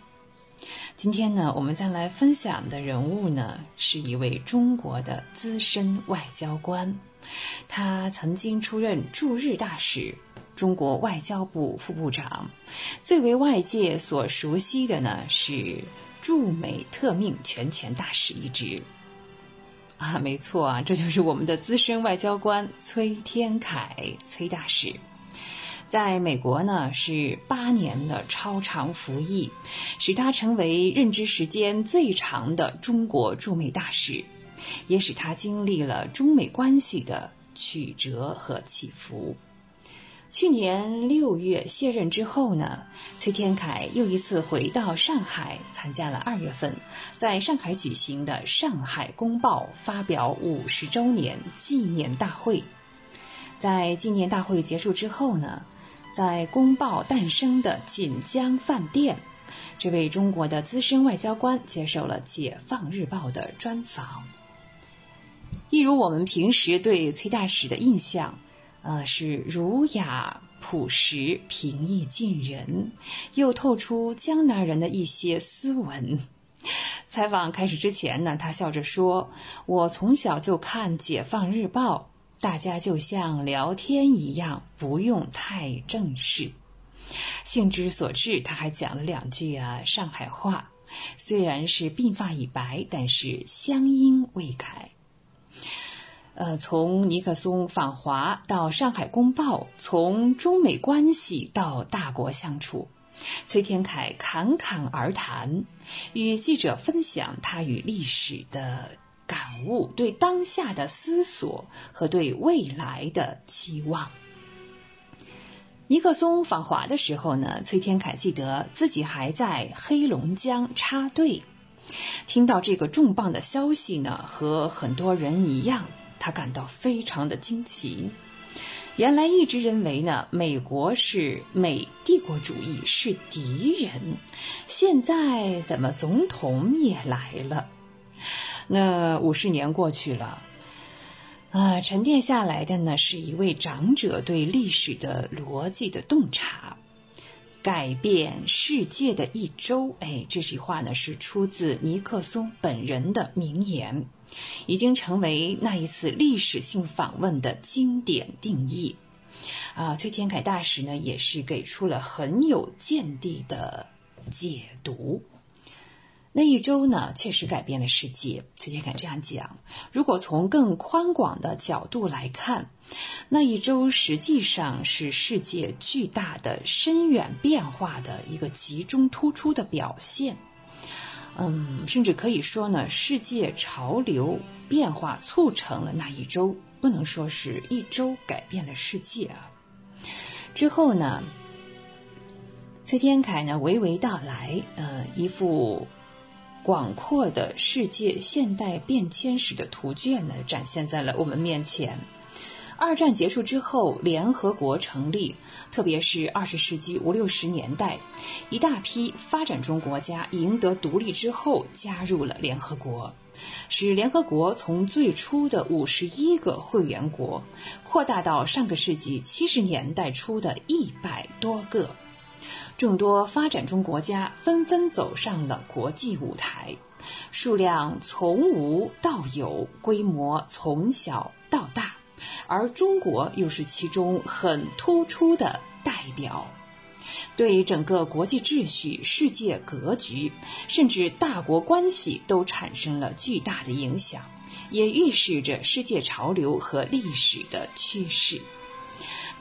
今天呢，我们将来分享的人物呢，是一位中国的资深外交官，他曾经出任驻日大使、中国外交部副部长，最为外界所熟悉的呢是驻美特命全权大使一职。啊，没错啊，这就是我们的资深外交官崔天凯，崔大使。在美国呢，是八年的超长服役，使他成为任职时间最长的中国驻美大使，也使他经历了中美关系的曲折和起伏。去年六月卸任之后呢，崔天凯又一次回到上海，参加了二月份在上海举行的《上海公报》发表五十周年纪念大会。在纪念大会结束之后呢。在公报诞生的锦江饭店，这位中国的资深外交官接受了《解放日报》的专访。一如我们平时对崔大使的印象，呃，是儒雅朴实、平易近人，又透出江南人的一些斯文。采访开始之前呢，他笑着说：“我从小就看《解放日报》。”大家就像聊天一样，不用太正式。兴之所至，他还讲了两句啊上海话，虽然是鬓发已白，但是乡音未改。呃，从尼克松访华到《上海公报》，从中美关系到大国相处，崔天凯侃侃而谈，与记者分享他与历史的感悟、对当下的思索和对未来的期望。尼克松访华的时候呢，崔天凯记得自己还在黑龙江插队，听到这个重磅的消息呢，和很多人一样。他感到非常的惊奇，原来一直认为呢，美国是美帝国主义是敌人，现在怎么总统也来了？那五十年过去了，啊，沉淀下来的呢，是一位长者对历史的逻辑的洞察。改变世界的一周，哎，这句话呢是出自尼克松本人的名言，已经成为那一次历史性访问的经典定义。啊，崔天凯大使呢也是给出了很有见地的解读。那一周呢，确实改变了世界。崔天凯这样讲：，如果从更宽广的角度来看，那一周实际上是世界巨大的、深远变化的一个集中突出的表现。嗯，甚至可以说呢，世界潮流变化促成了那一周，不能说是一周改变了世界啊。之后呢，崔天凯呢娓娓道来，呃，一副。广阔的世界现代变迁史的图卷呢，展现在了我们面前。二战结束之后，联合国成立，特别是二十世纪五六十年代，一大批发展中国家赢得独立之后加入了联合国，使联合国从最初的五十一个会员国扩大到上个世纪七十年代初的一百多个。众多发展中国家纷纷走上了国际舞台，数量从无到有，规模从小到大，而中国又是其中很突出的代表，对整个国际秩序、世界格局，甚至大国关系都产生了巨大的影响，也预示着世界潮流和历史的趋势。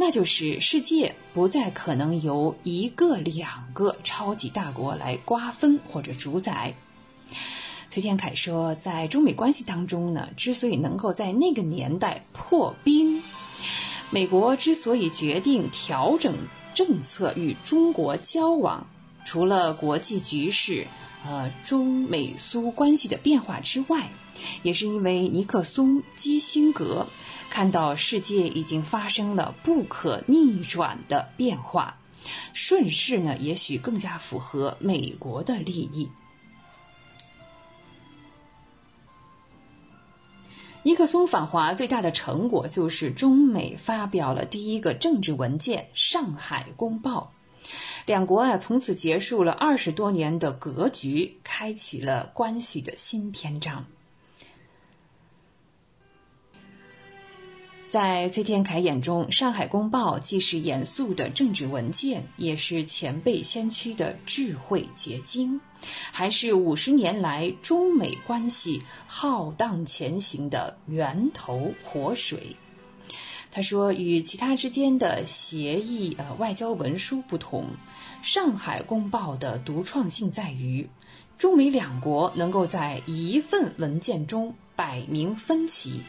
那就是世界不再可能由一个、两个超级大国来瓜分或者主宰。崔天凯说，在中美关系当中呢，之所以能够在那个年代破冰，美国之所以决定调整政策与中国交往，除了国际局势、呃中美苏关系的变化之外，也是因为尼克松、基辛格。看到世界已经发生了不可逆转的变化，顺势呢，也许更加符合美国的利益。尼克松访华最大的成果就是中美发表了第一个政治文件《上海公报》，两国啊从此结束了二十多年的格局，开启了关系的新篇章。在崔天凯眼中，《上海公报》既是严肃的政治文件，也是前辈先驱的智慧结晶，还是五十年来中美关系浩荡前行的源头活水。他说：“与其他之间的协议呃外交文书不同，《上海公报》的独创性在于，中美两国能够在一份文件中。”摆明分歧，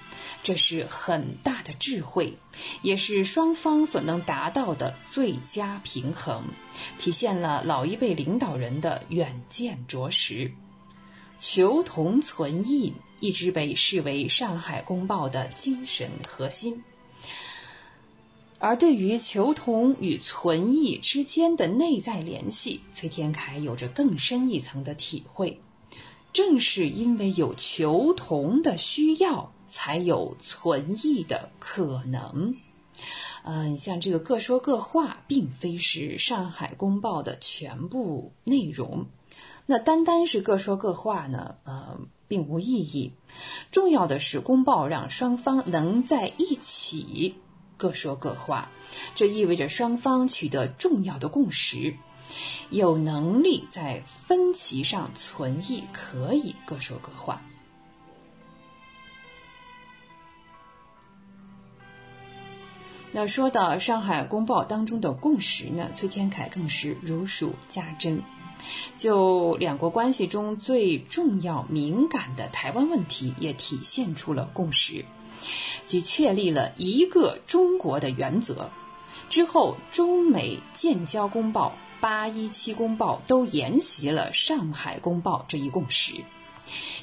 这是很大的智慧，也是双方所能达到的最佳平衡，体现了老一辈领导人的远见卓识。求同存异一直被视为《上海公报》的精神核心，而对于求同与存异之间的内在联系，崔天凯有着更深一层的体会。正是因为有求同的需要，才有存异的可能。嗯，像这个各说各话，并非是《上海公报》的全部内容。那单单是各说各话呢？呃，并无意义。重要的是，公报让双方能在一起各说各话，这意味着双方取得重要的共识。有能力在分歧上存异，可以各说各话。那说到上海公报当中的共识呢，崔天凯更是如数家珍。就两国关系中最重要敏感的台湾问题，也体现出了共识，即确立了一个中国的原则。之后，中美建交公报、八一七公报都沿袭了上海公报这一共识，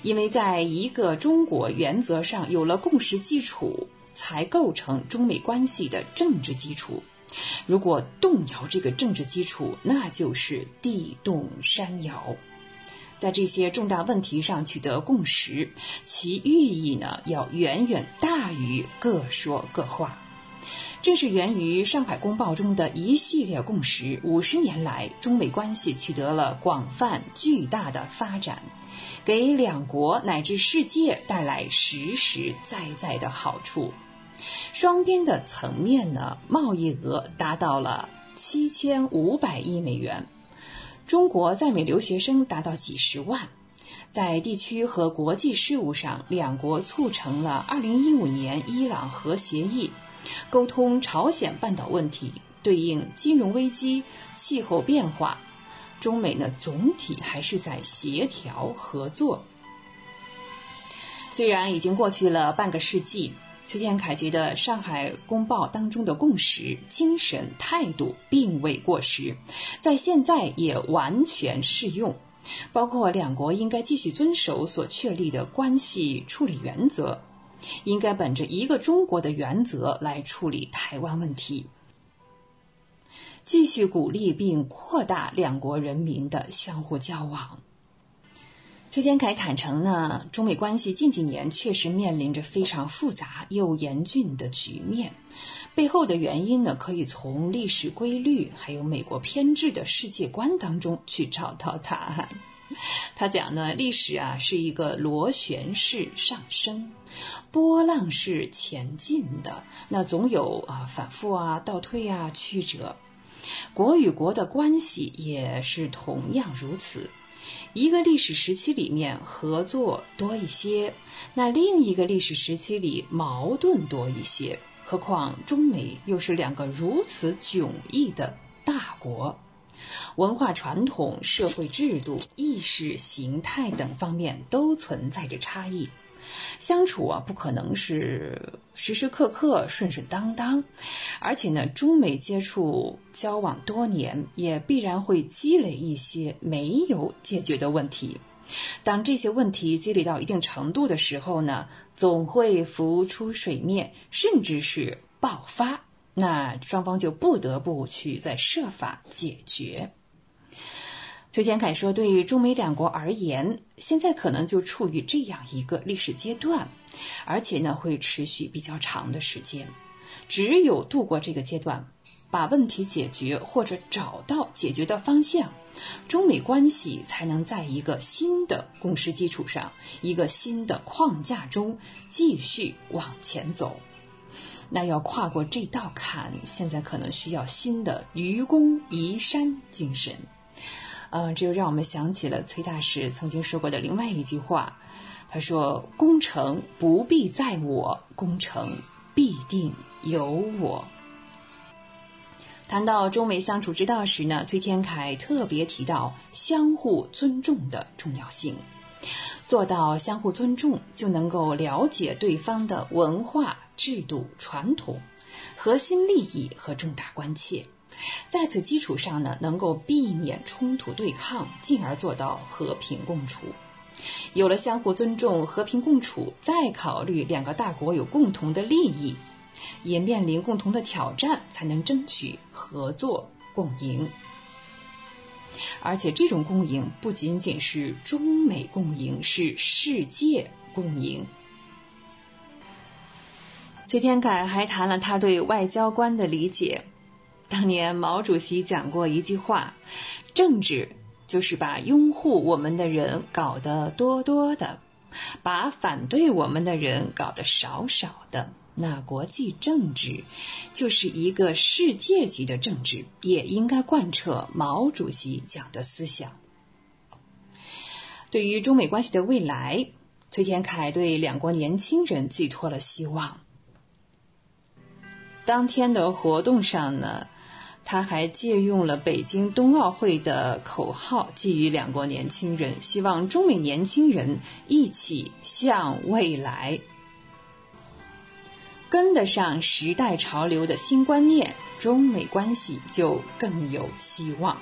因为在一个中国原则上有了共识基础，才构成中美关系的政治基础。如果动摇这个政治基础，那就是地动山摇。在这些重大问题上取得共识，其寓意呢，要远远大于各说各话。正是源于上海公报中的一系列共识，五十年来中美关系取得了广泛巨大的发展，给两国乃至世界带来实实在在的好处。双边的层面呢，贸易额达到了七千五百亿美元，中国在美留学生达到几十万。在地区和国际事务上，两国促成了二零一五年伊朗核协议。沟通朝鲜半岛问题，对应金融危机、气候变化，中美呢总体还是在协调合作。虽然已经过去了半个世纪，崔建凯觉得《上海公报》当中的共识、精神、态度并未过时，在现在也完全适用，包括两国应该继续遵守所确立的关系处理原则。应该本着一个中国的原则来处理台湾问题，继续鼓励并扩大两国人民的相互交往。崔天凯坦诚呢，中美关系近几年确实面临着非常复杂又严峻的局面，背后的原因呢，可以从历史规律还有美国偏执的世界观当中去找到答案。他讲呢，历史啊是一个螺旋式上升，波浪式前进的，那总有啊反复啊倒退啊曲折。国与国的关系也是同样如此，一个历史时期里面合作多一些，那另一个历史时期里矛盾多一些。何况中美又是两个如此迥异的大国。文化传统、社会制度、意识形态等方面都存在着差异，相处啊不可能是时时刻刻顺顺当当，而且呢，中美接触交往多年，也必然会积累一些没有解决的问题。当这些问题积累到一定程度的时候呢，总会浮出水面，甚至是爆发。那双方就不得不去再设法解决。崔天凯说：“对于中美两国而言，现在可能就处于这样一个历史阶段，而且呢会持续比较长的时间。只有度过这个阶段，把问题解决或者找到解决的方向，中美关系才能在一个新的共识基础上，一个新的框架中继续往前走。”那要跨过这道坎，现在可能需要新的愚公移山精神。嗯，这又让我们想起了崔大师曾经说过的另外一句话，他说：“功成不必在我，功成必定有我。”谈到中美相处之道时呢，崔天凯特别提到相互尊重的重要性。做到相互尊重，就能够了解对方的文化、制度、传统、核心利益和重大关切，在此基础上呢，能够避免冲突对抗，进而做到和平共处。有了相互尊重、和平共处，再考虑两个大国有共同的利益，也面临共同的挑战，才能争取合作共赢。而且这种共赢不仅仅是中美共赢，是世界共赢。崔天凯还谈了他对外交官的理解。当年毛主席讲过一句话：“政治就是把拥护我们的人搞得多多的，把反对我们的人搞得少少的。”那国际政治就是一个世界级的政治，也应该贯彻毛主席讲的思想。对于中美关系的未来，崔天凯对两国年轻人寄托了希望。当天的活动上呢，他还借用了北京冬奥会的口号，寄予两国年轻人，希望中美年轻人一起向未来。跟得上时代潮流的新观念，中美关系就更有希望。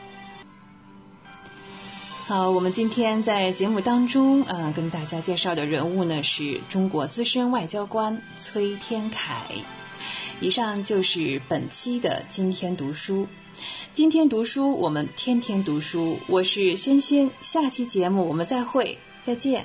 好，我们今天在节目当中，呃，跟大家介绍的人物呢是中国资深外交官崔天凯。以上就是本期的今天读书。今天读书，我们天天读书。我是轩轩，下期节目我们再会，再见。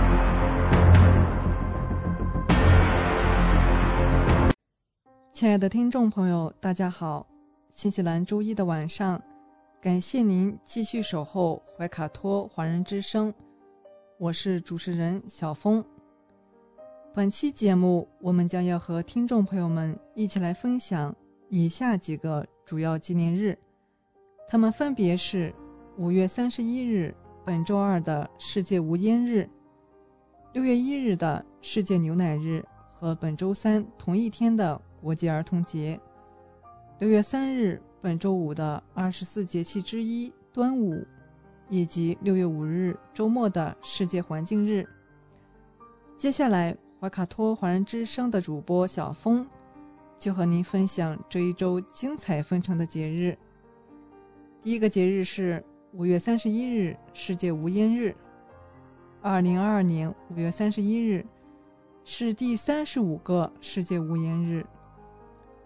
亲爱的听众朋友，大家好！新西兰周一的晚上，感谢您继续守候怀卡托华人之声，我是主持人小峰。本期节目，我们将要和听众朋友们一起来分享以下几个主要纪念日，他们分别是五月三十一日本周二的世界无烟日，六月一日的世界牛奶日和本周三同一天的。国际儿童节，六月三日本周五的二十四节气之一端午，以及六月五日周末的世界环境日。接下来，怀卡托华人之声的主播小峰就和您分享这一周精彩纷呈的节日。第一个节日是五月三十一日世界无烟日。二零二二年五月三十一日是第三十五个世界无烟日。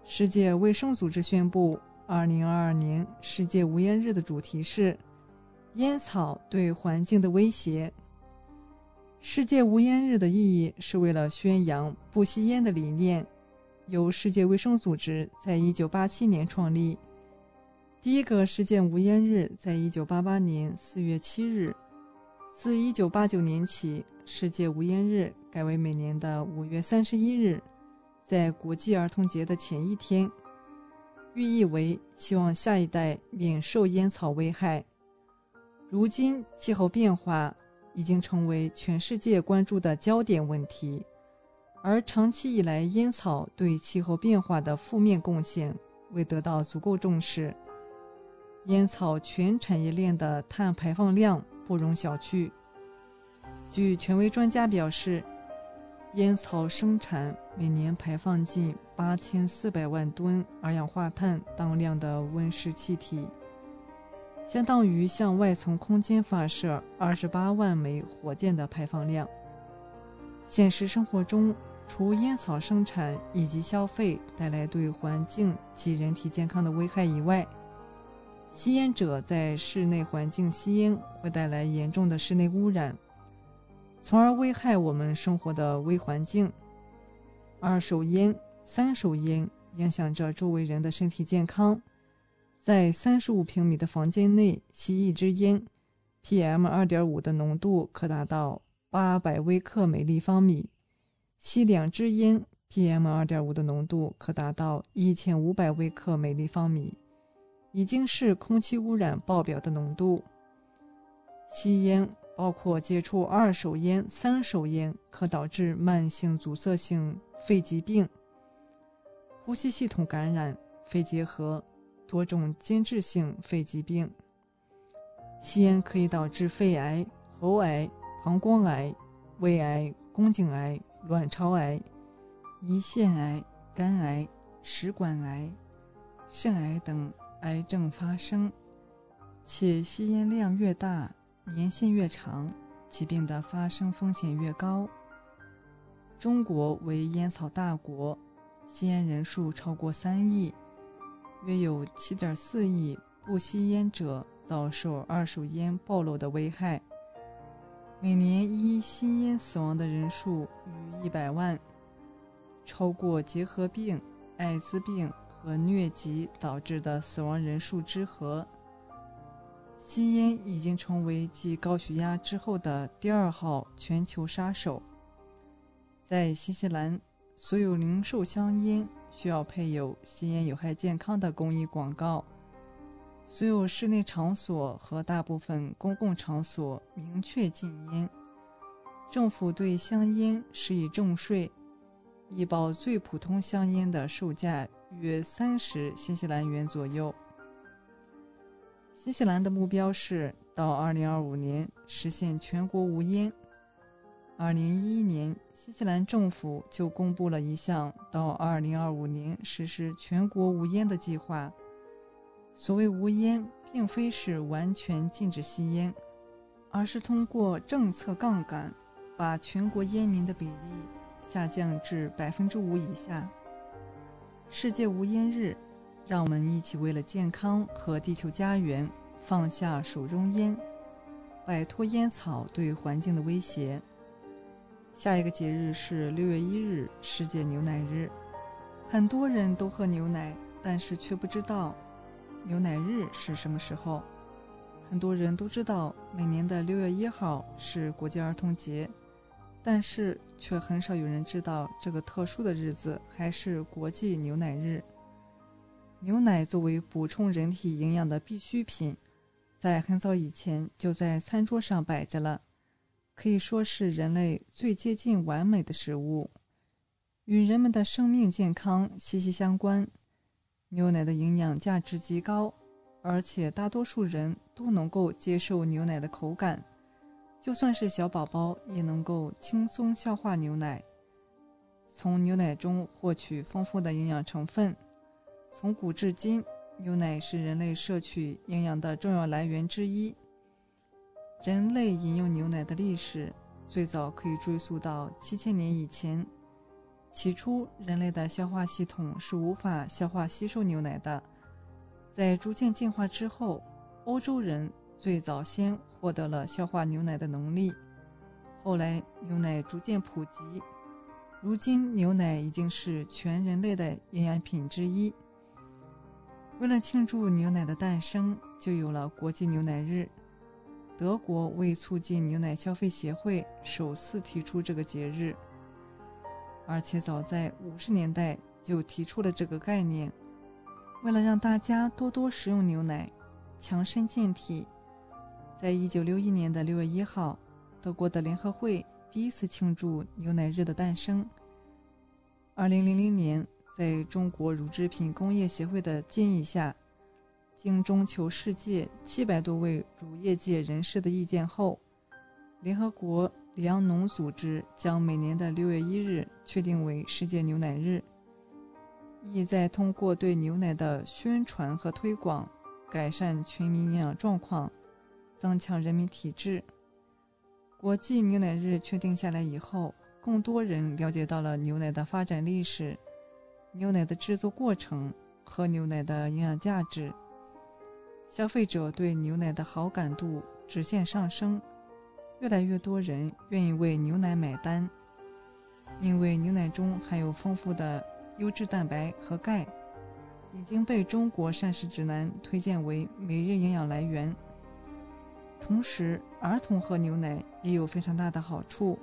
世界卫生组织宣布，2022年世界无烟日的主题是“烟草对环境的威胁”。世界无烟日的意义是为了宣扬不吸烟的理念，由世界卫生组织在1987年创立。第一个世界无烟日在1988年4月7日，自1989年起，世界无烟日改为每年的5月31日。在国际儿童节的前一天，寓意为希望下一代免受烟草危害。如今，气候变化已经成为全世界关注的焦点问题，而长期以来烟草对气候变化的负面贡献未得到足够重视。烟草全产业链的碳排放量不容小觑。据权威专家表示。烟草生产每年排放近八千四百万吨二氧化碳当量的温室气体，相当于向外层空间发射二十八万枚火箭的排放量。现实生活中，除烟草生产以及消费带来对环境及人体健康的危害以外，吸烟者在室内环境吸烟会带来严重的室内污染。从而危害我们生活的微环境。二手烟、三手烟影响着周围人的身体健康。在三十五平米的房间内吸一支烟，PM 二点五的浓度可达到八百微克每立方米；吸两支烟，PM 二点五的浓度可达到一千五百微克每立方米，已经是空气污染爆表的浓度。吸烟。包括接触二手烟、三手烟，可导致慢性阻塞性肺疾病、呼吸系统感染、肺结核、多种间质性肺疾病。吸烟可以导致肺癌、喉癌、膀胱癌、胃癌、宫颈癌、卵巢癌、胰腺癌、肝癌、食管癌、肾癌等癌症发生，且吸烟量越大。年限越长，疾病的发生风险越高。中国为烟草大国，吸烟人数超过三亿，约有七点四亿不吸烟者遭受二手烟暴露的危害。每年因吸烟死亡的人数逾一百万，超过结核病、艾滋病和疟疾导致的死亡人数之和。吸烟已经成为继高血压之后的第二号全球杀手。在新西兰，所有零售香烟需要配有吸烟有害健康的公益广告。所有室内场所和大部分公共场所明确禁烟。政府对香烟施以重税，一包最普通香烟的售价约三十新西兰元左右。新西兰的目标是到2025年实现全国无烟。2011年，新西兰政府就公布了一项到2025年实施全国无烟的计划。所谓无烟，并非是完全禁止吸烟，而是通过政策杠杆，把全国烟民的比例下降至百分之五以下。世界无烟日。让我们一起为了健康和地球家园放下手中烟，摆脱烟草对环境的威胁。下一个节日是六月一日，世界牛奶日。很多人都喝牛奶，但是却不知道牛奶日是什么时候。很多人都知道每年的六月一号是国际儿童节，但是却很少有人知道这个特殊的日子还是国际牛奶日。牛奶作为补充人体营养的必需品，在很早以前就在餐桌上摆着了，可以说是人类最接近完美的食物，与人们的生命健康息息相关。牛奶的营养价值极高，而且大多数人都能够接受牛奶的口感，就算是小宝宝也能够轻松消化牛奶。从牛奶中获取丰富的营养成分。从古至今，牛奶是人类摄取营养的重要来源之一。人类饮用牛奶的历史最早可以追溯到七千年以前。起初，人类的消化系统是无法消化吸收牛奶的。在逐渐进化之后，欧洲人最早先获得了消化牛奶的能力。后来，牛奶逐渐普及，如今牛奶已经是全人类的营养品之一。为了庆祝牛奶的诞生，就有了国际牛奶日。德国为促进牛奶消费协会首次提出这个节日，而且早在五十年代就提出了这个概念。为了让大家多多食用牛奶，强身健体，在一九六一年的六月一号，德国的联合会第一次庆祝牛奶日的诞生。二零零零年。在中国乳制品工业协会的建议下，经中求世界七百多位乳业界人士的意见后，联合国粮农组织将每年的六月一日确定为世界牛奶日，意在通过对牛奶的宣传和推广，改善全民营养状况，增强人民体质。国际牛奶日确定下来以后，更多人了解到了牛奶的发展历史。牛奶的制作过程和牛奶的营养价值，消费者对牛奶的好感度直线上升，越来越多人愿意为牛奶买单，因为牛奶中含有丰富的优质蛋白和钙，已经被中国膳食指南推荐为每日营养来源。同时，儿童喝牛奶也有非常大的好处，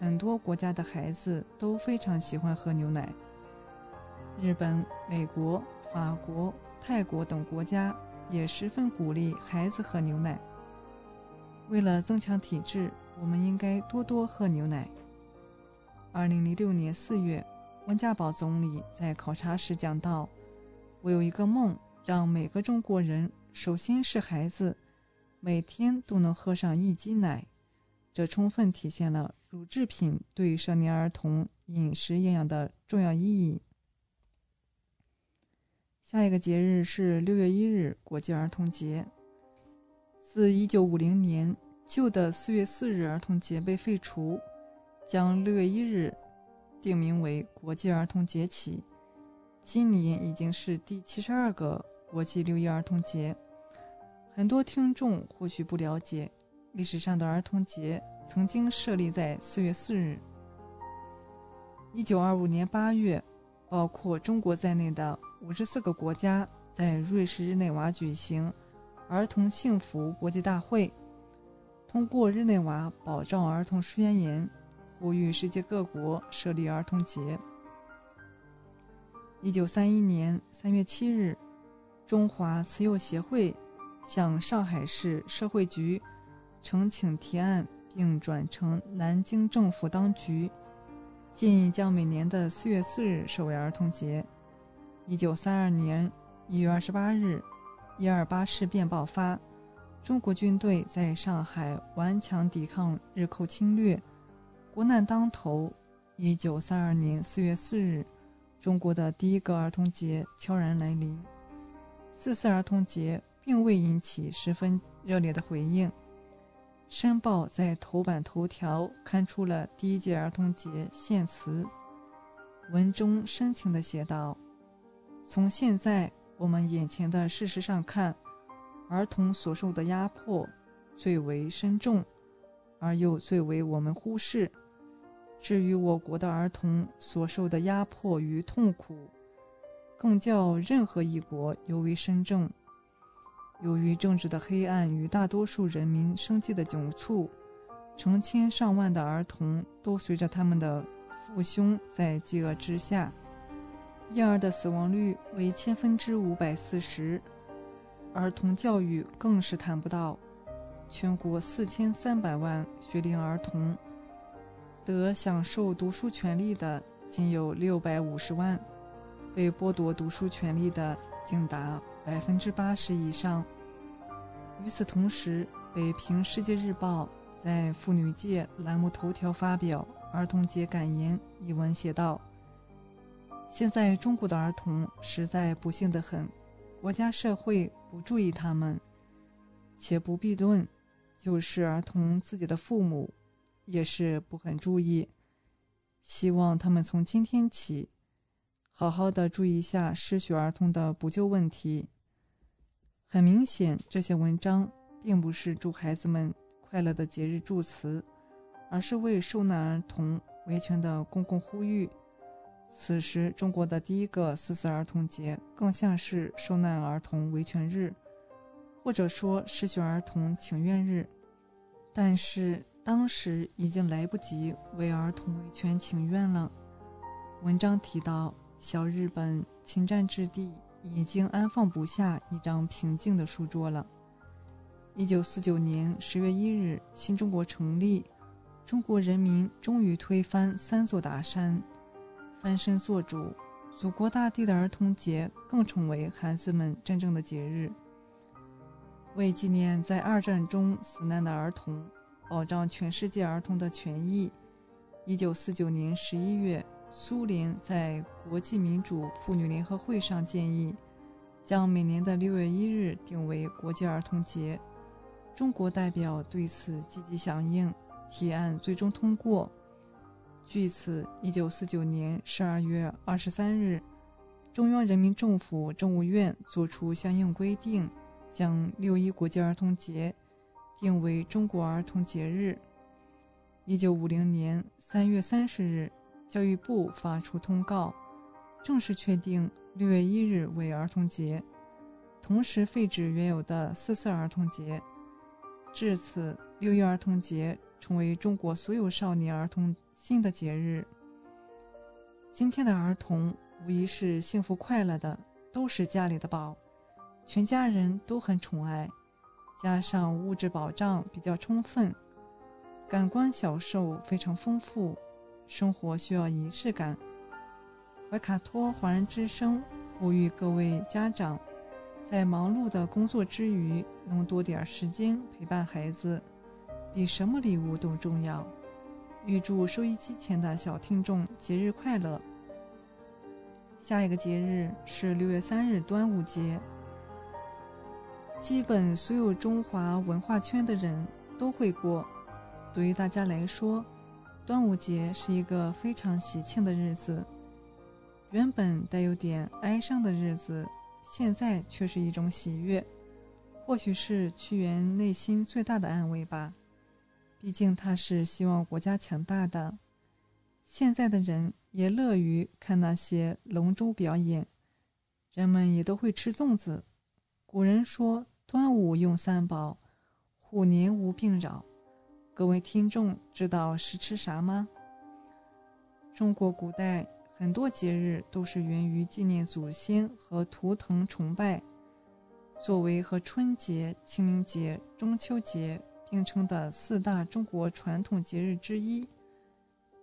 很多国家的孩子都非常喜欢喝牛奶。日本、美国、法国、泰国等国家也十分鼓励孩子喝牛奶。为了增强体质，我们应该多多喝牛奶。二零零六年四月，温家宝总理在考察时讲到：“我有一个梦，让每个中国人，首先是孩子，每天都能喝上一斤奶。”这充分体现了乳制品对少年儿童饮食营养的重要意义。下一个节日是六月一日，国际儿童节。自一九五零年旧的四月四日儿童节被废除，将六月一日定名为国际儿童节起，今年已经是第七十二个国际六一儿童节。很多听众或许不了解，历史上的儿童节曾经设立在四月四日。一九二五年八月，包括中国在内的。五十四个国家在瑞士日内瓦举行儿童幸福国际大会，通过日内瓦保障儿童宣言，呼吁世界各国设立儿童节。一九三一年三月七日，中华慈幼协会向上海市社会局呈请提案，并转呈南京政府当局。建议将每年的四月四日设为儿童节。一九三二年一月二十八日，一二八事变爆发，中国军队在上海顽强抵抗日寇侵略，国难当头。一九三二年四月四日，中国的第一个儿童节悄然来临。四四儿童节并未引起十分热烈的回应。《申报》在头版头条刊出了第一届儿童节献词，文中深情地写道：“从现在我们眼前的事实上看，儿童所受的压迫最为深重，而又最为我们忽视。至于我国的儿童所受的压迫与痛苦，更较任何一国尤为深重。”由于政治的黑暗与大多数人民生计的窘促，成千上万的儿童都随着他们的父兄在饥饿之下，婴儿的死亡率为千分之五百四十，儿童教育更是谈不到。全国四千三百万学龄儿童，得享受读书权利的仅有六百五十万，被剥夺读书权利的竟达。百分之八十以上。与此同时，北平世界日报在妇女界栏目头条发表儿童节感言一文，写道：“现在中国的儿童实在不幸得很，国家社会不注意他们，且不必论，就是儿童自己的父母，也是不很注意。希望他们从今天起。”好好的注意一下失学儿童的补救问题。很明显，这些文章并不是祝孩子们快乐的节日祝词，而是为受难儿童维权的公共呼吁。此时，中国的第一个四四儿童节更像是受难儿童维权日，或者说失学儿童请愿日。但是，当时已经来不及为儿童维权请愿了。文章提到。小日本侵占之地已经安放不下一张平静的书桌了。一九四九年十月一日，新中国成立，中国人民终于推翻三座大山，翻身做主。祖国大地的儿童节更成为孩子们真正的节日。为纪念在二战中死难的儿童，保障全世界儿童的权益，一九四九年十一月。苏联在国际民主妇女联合会上建议，将每年的六月一日定为国际儿童节。中国代表对此积极响应，提案最终通过。据此，一九四九年十二月二十三日，中央人民政府政务院作出相应规定，将六一国际儿童节定为中国儿童节日。一九五零年三月三十日。教育部发出通告，正式确定六月一日为儿童节，同时废止原有的四四儿童节。至此，六一儿童节成为中国所有少年儿童新的节日。今天的儿童无疑是幸福快乐的，都是家里的宝，全家人都很宠爱，加上物质保障比较充分，感官享受非常丰富。生活需要仪式感。怀卡托华人之声呼吁各位家长，在忙碌的工作之余，能多点时间陪伴孩子，比什么礼物都重要。预祝收音机前的小听众节日快乐。下一个节日是六月三日端午节，基本所有中华文化圈的人都会过。对于大家来说，端午节是一个非常喜庆的日子，原本带有点哀伤的日子，现在却是一种喜悦。或许是屈原内心最大的安慰吧。毕竟他是希望国家强大的。现在的人也乐于看那些龙舟表演，人们也都会吃粽子。古人说：“端午用三宝，虎年无病扰。”各位听众知道是吃啥吗？中国古代很多节日都是源于纪念祖先和图腾崇拜。作为和春节、清明节、中秋节并称的四大中国传统节日之一，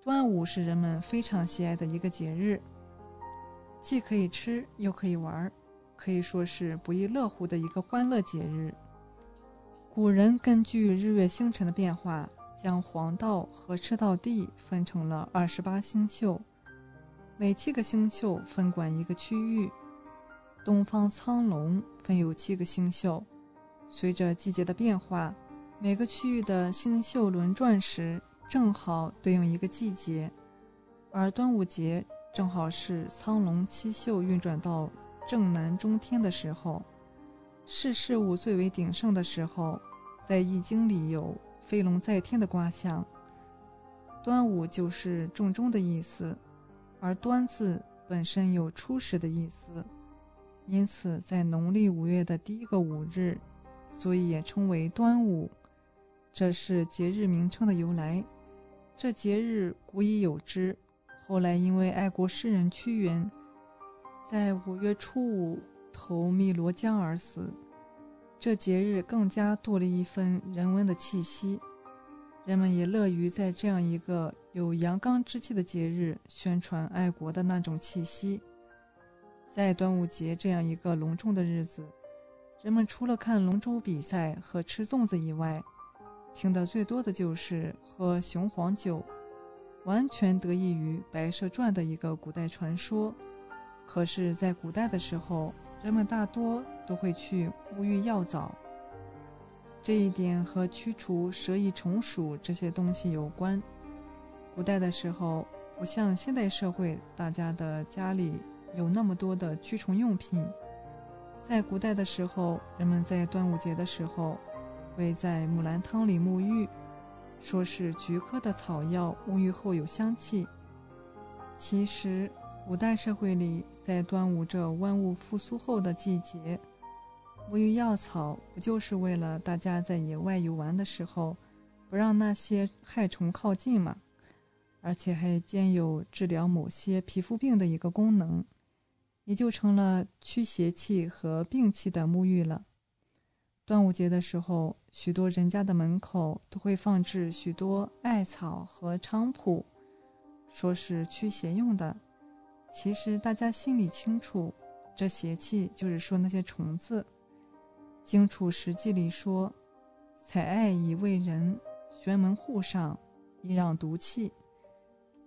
端午是人们非常喜爱的一个节日，既可以吃又可以玩，可以说是不亦乐乎的一个欢乐节日。古人根据日月星辰的变化，将黄道和赤道地分成了二十八星宿，每七个星宿分管一个区域。东方苍龙分有七个星宿，随着季节的变化，每个区域的星宿轮转时，正好对应一个季节。而端午节正好是苍龙七宿运转到正南中天的时候，是事物最为鼎盛的时候。在《易经》里有飞龙在天的卦象，端午就是重中的意思，而“端”字本身有初始的意思。因此，在农历五月的第一个五日，所以也称为端午，这是节日名称的由来。这节日古已有之，后来因为爱国诗人屈原在五月初五投汨罗江而死，这节日更加多了一份人文的气息。人们也乐于在这样一个有阳刚之气的节日宣传爱国的那种气息。在端午节这样一个隆重的日子，人们除了看龙舟比赛和吃粽子以外，听得最多的就是喝雄黄酒，完全得益于《白蛇传》的一个古代传说。可是，在古代的时候，人们大多都会去沐浴药澡，这一点和驱除蛇蚁虫鼠这些东西有关。古代的时候，不像现代社会，大家的家里。有那么多的驱虫用品，在古代的时候，人们在端午节的时候会在木兰汤里沐浴，说是菊科的草药沐浴后有香气。其实，古代社会里，在端午这万物复苏后的季节，沐浴药草不就是为了大家在野外游玩的时候，不让那些害虫靠近吗？而且还兼有治疗某些皮肤病的一个功能。也就成了驱邪气和病气的沐浴了。端午节的时候，许多人家的门口都会放置许多艾草和菖蒲，说是驱邪用的。其实大家心里清楚，这邪气就是说那些虫子。《荆楚实记》里说：“采艾以慰人，玄门户上，以让毒气。”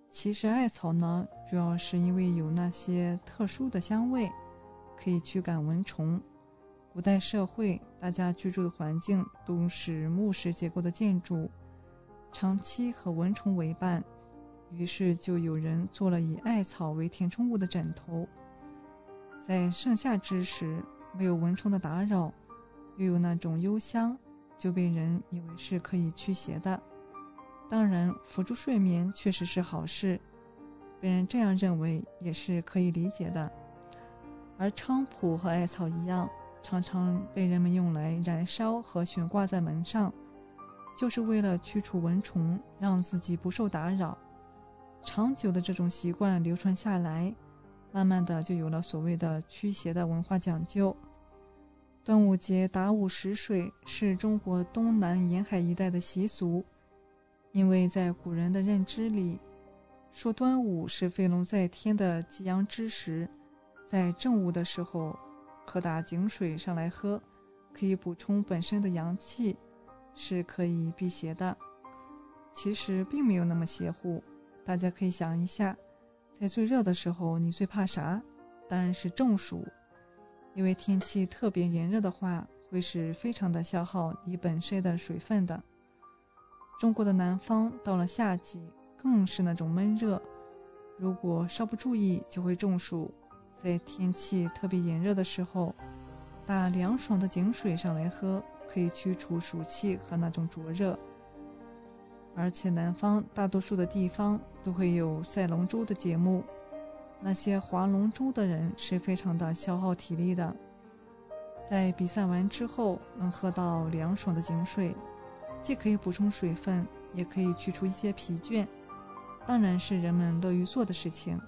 其实艾草呢，主要是因为有那些特殊的香味，可以驱赶蚊虫。古代社会，大家居住的环境都是木石结构的建筑，长期和蚊虫为伴，于是就有人做了以艾草为填充物的枕头。在盛夏之时，没有蚊虫的打扰，又有那种幽香，就被人以为是可以驱邪的。当然，辅助睡眠确实是好事，被人这样认为也是可以理解的。而菖蒲和艾草一样，常常被人们用来燃烧和悬挂在门上，就是为了驱除蚊虫，让自己不受打扰。长久的这种习惯流传下来，慢慢的就有了所谓的驱邪的文化讲究。端午节打午时水是中国东南沿海一带的习俗。因为在古人的认知里，说端午是飞龙在天的吉阳之时，在正午的时候，可打井水上来喝，可以补充本身的阳气，是可以辟邪的。其实并没有那么邪乎，大家可以想一下，在最热的时候，你最怕啥？当然是中暑，因为天气特别炎热的话，会是非常的消耗你本身的水分的。中国的南方到了夏季更是那种闷热，如果稍不注意就会中暑。在天气特别炎热的时候，打凉爽的井水上来喝，可以驱除暑气和那种灼热。而且南方大多数的地方都会有赛龙舟的节目，那些划龙舟的人是非常的消耗体力的。在比赛完之后，能喝到凉爽的井水，既可以补充水分，也可以去除一些疲倦，当然是人们乐于做的事情。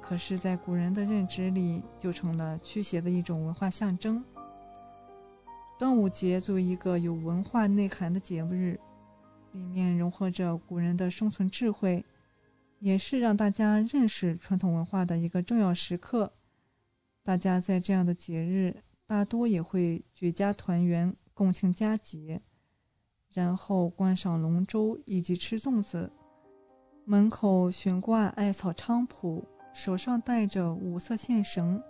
可是，在古人的认知里，就成了驱邪的一种文化象征。端午节作为一个有文化内涵的节日，里面融合着古人的生存智慧。也是让大家认识传统文化的一个重要时刻。大家在这样的节日，大多也会举家团圆、共庆佳节，然后观赏龙舟以及吃粽子。门口悬挂艾草菖蒲，手上戴着五色线绳。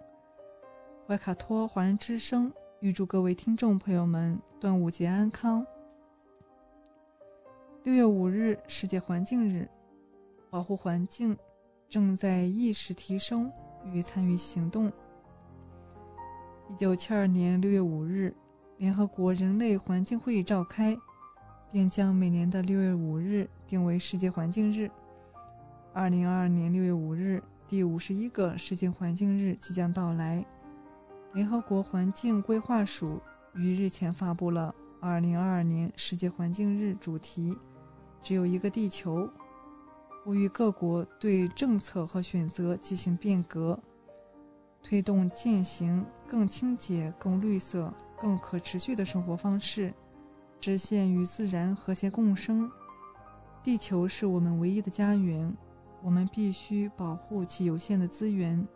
怀卡托华人之声预祝各位听众朋友们端午节安康。六月五日，世界环境日。保护环境正在意识提升与参与行动。一九七二年六月五日，联合国人类环境会议召开，并将每年的六月五日定为世界环境日。二零二二年六月五日，第五十一个世界环境日即将到来。联合国环境规划署于日前发布了二零二二年世界环境日主题：只有一个地球。呼吁各国对政策和选择进行变革，推动践行更清洁、更绿色、更可持续的生活方式，实现与自然和谐共生。地球是我们唯一的家园，我们必须保护其有限的资源。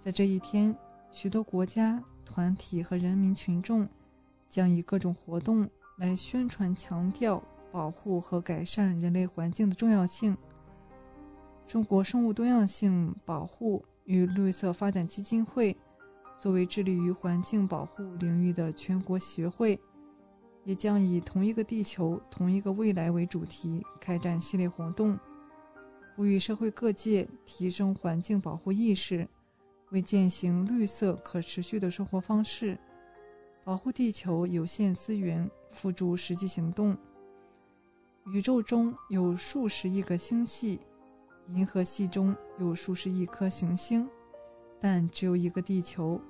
在这一天，许多国家、团体和人民群众将以各种活动来宣传、强调。保护和改善人类环境的重要性。中国生物多样性保护与绿色发展基金会作为致力于环境保护领域的全国协会，也将以“同一个地球，同一个未来”为主题开展系列活动，呼吁社会各界提升环境保护意识，为践行绿色可持续的生活方式、保护地球有限资源付诸实际行动。宇宙中有数十亿个星系，银河系中有数十亿颗行星，但只有一个地球。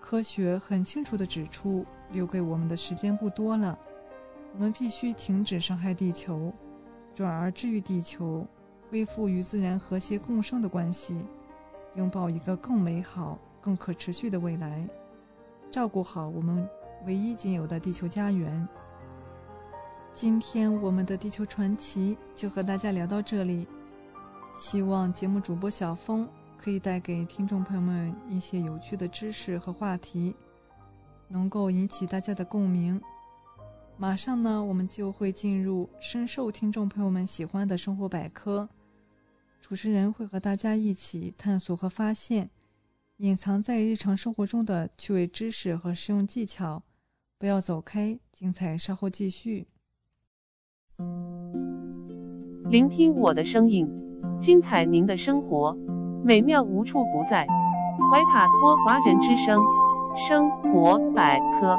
科学很清楚地指出，留给我们的时间不多了。我们必须停止伤害地球，转而治愈地球，恢复与自然和谐共生的关系，拥抱一个更美好、更可持续的未来，照顾好我们唯一仅有的地球家园。今天我们的地球传奇就和大家聊到这里，希望节目主播小峰可以带给听众朋友们一些有趣的知识和话题，能够引起大家的共鸣。马上呢，我们就会进入深受听众朋友们喜欢的生活百科，主持人会和大家一起探索和发现隐藏在日常生活中的趣味知识和实用技巧。不要走开，精彩稍后继续。聆听我的声音，精彩您的生活，美妙无处不在。怀卡托华人之声生活百科。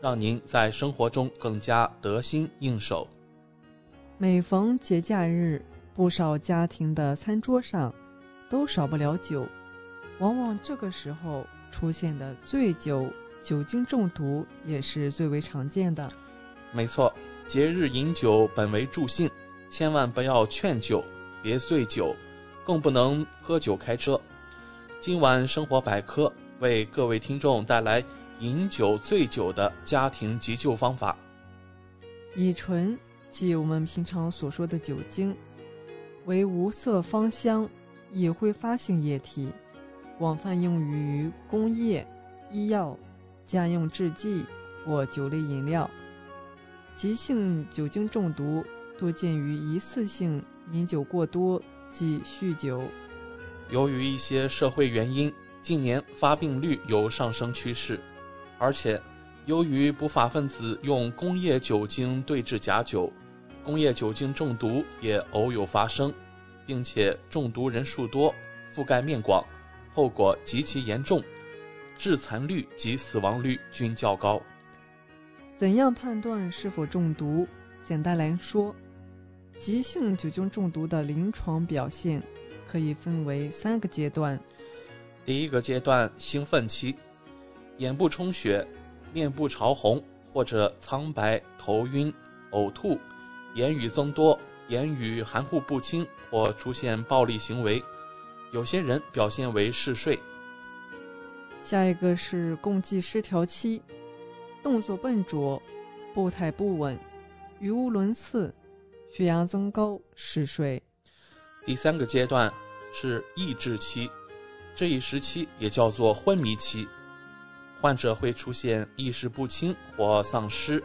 让您在生活中更加得心应手。每逢节假日，不少家庭的餐桌上都少不了酒，往往这个时候出现的醉酒。酒精中毒也是最为常见的。没错，节日饮酒本为助兴，千万不要劝酒，别醉酒，更不能喝酒开车。今晚生活百科为各位听众带来饮酒醉酒的家庭急救方法。乙醇即我们平常所说的酒精，为无色芳香、易挥发性液体，广泛用于于工业、医药。家用制剂或酒类饮料，急性酒精中毒多见于一次性饮酒过多、即酗酒。由于一些社会原因，近年发病率有上升趋势，而且由于不法分子用工业酒精兑制假酒，工业酒精中毒也偶有发生，并且中毒人数多、覆盖面广，后果极其严重，致残率及死亡率均较高。怎样判断是否中毒？简单来说，急性酒精中毒的临床表现可以分为三个阶段。第一个阶段，兴奋期，眼部充血、面部潮红或者苍白、头晕、呕吐、言语增多、言语含糊不清或出现暴力行为，有些人表现为嗜睡。下一个是共济失调期。动作笨拙，步态不稳，语无伦次，血压增高，嗜睡。第三个阶段是抑制期，这一时期也叫做昏迷期，患者会出现意识不清或丧失，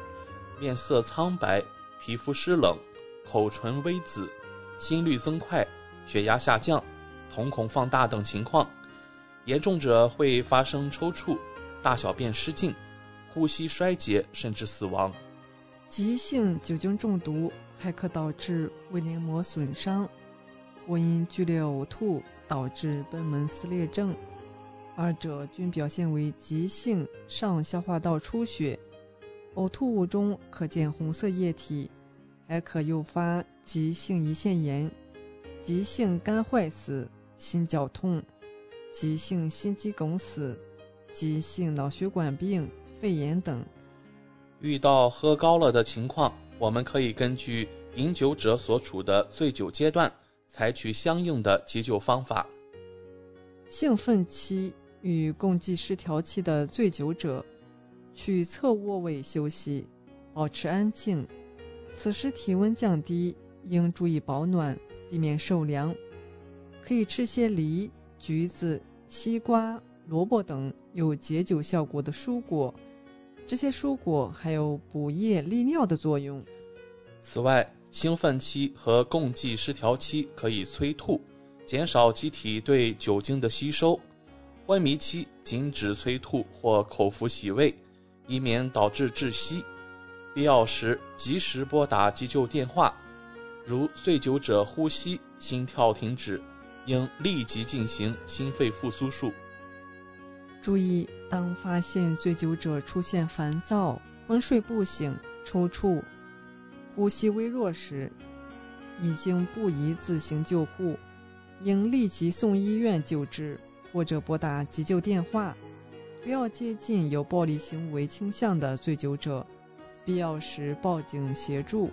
面色苍白，皮肤湿冷，口唇微紫，心率增快，血压下降，瞳孔放大等情况。严重者会发生抽搐，大小便失禁。呼吸衰竭甚至死亡。急性酒精中毒还可导致胃黏膜损伤，或因剧烈呕吐导致贲门撕裂症，二者均表现为急性上消化道出血。呕吐物中可见红色液体，还可诱发急性胰腺炎、急性肝坏死、心绞痛、急性心肌梗死、急性脑血管病。肺炎等，遇到喝高了的情况，我们可以根据饮酒者所处的醉酒阶段，采取相应的急救方法。兴奋期与共济失调期的醉酒者，去侧卧位休息，保持安静。此时体温降低，应注意保暖，避免受凉。可以吃些梨、橘子、西瓜、萝卜等有解酒效果的蔬果。这些蔬果还有补液利尿的作用。此外，兴奋期和共济失调期可以催吐，减少机体对酒精的吸收；昏迷期禁止催吐或口服洗胃，以免导致窒息。必要时及时拨打急救电话。如醉酒者呼吸、心跳停止，应立即进行心肺复苏术。注意，当发现醉酒者出现烦躁、昏睡不醒、抽搐、呼吸微弱时，已经不宜自行救护，应立即送医院救治，或者拨打急救电话。不要接近有暴力行为倾向的醉酒者，必要时报警协助。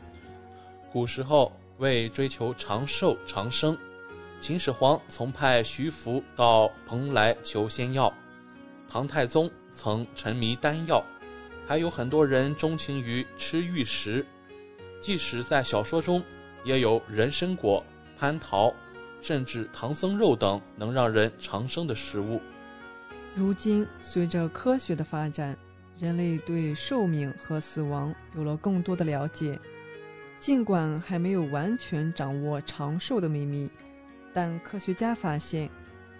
古时候为追求长寿长生，秦始皇曾派徐福到蓬莱求仙药。唐太宗曾沉迷丹药，还有很多人钟情于吃玉石。即使在小说中，也有人参果、蟠桃，甚至唐僧肉等能让人长生的食物。如今，随着科学的发展，人类对寿命和死亡有了更多的了解。尽管还没有完全掌握长寿的秘密，但科学家发现，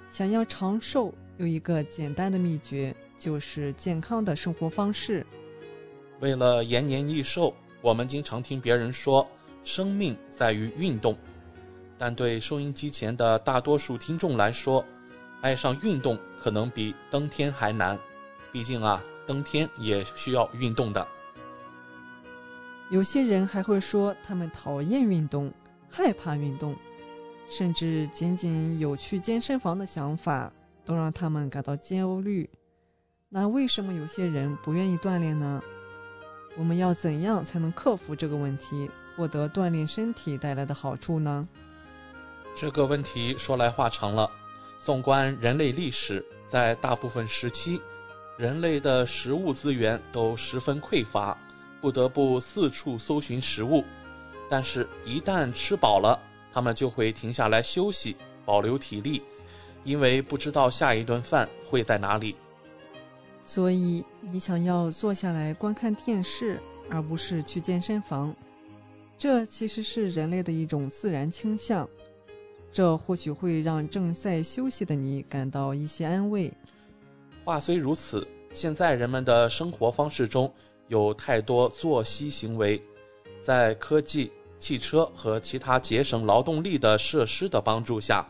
想要长寿。有一个简单的秘诀，就是健康的生活方式。为了延年益寿，我们经常听别人说“生命在于运动”，但对收音机前的大多数听众来说，爱上运动可能比登天还难。毕竟啊，登天也需要运动的。有些人还会说他们讨厌运动，害怕运动，甚至仅仅有去健身房的想法。都让他们感到焦虑。那为什么有些人不愿意锻炼呢？我们要怎样才能克服这个问题，获得锻炼身体带来的好处呢？这个问题说来话长了。纵观人类历史，在大部分时期，人类的食物资源都十分匮乏，不得不四处搜寻食物。但是，一旦吃饱了，他们就会停下来休息，保留体力。因为不知道下一顿饭会在哪里，所以你想要坐下来观看电视，而不是去健身房。这其实是人类的一种自然倾向。这或许会让正在休息的你感到一些安慰。话虽如此，现在人们的生活方式中有太多作息行为，在科技、汽车和其他节省劳动力的设施的帮助下，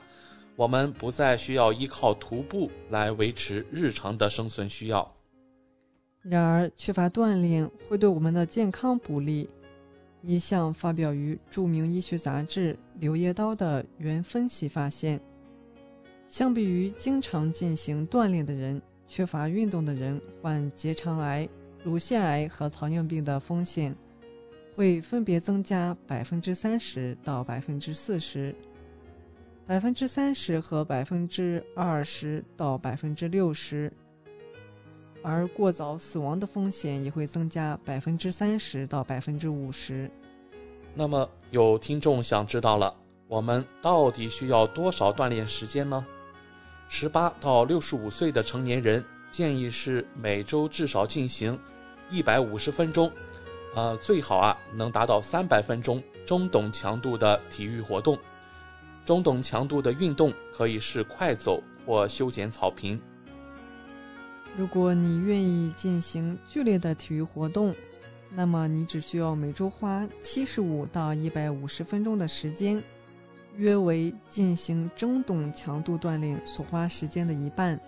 我们不再需要依靠徒步来维持日常的生存需要。然而，缺乏锻炼会对我们的健康不利。一项发表于著名医学杂志《柳叶刀》的原分析发现，相比于经常进行锻炼的人，缺乏运动的人患结肠癌、乳腺癌和糖尿病的风险会分别增加百分之三十到百分之四十，百分之三十和百分之二十到百分之六十。而过早死亡的风险也会增加百分之三十到百分之五十。那么，有听众想知道了，我们到底需要多少锻炼时间呢？十八到六十五岁的成年人建议是每周至少进行一百五十分钟，呃，最好啊能达到三百分钟中等强度的体育活动。中等强度的运动可以是快走或修剪草坪。如果你愿意进行剧烈的体育活动，那么你只需要每周花七十五到一百五十分钟的时间，约为进行中等强度锻炼所花时间的一半。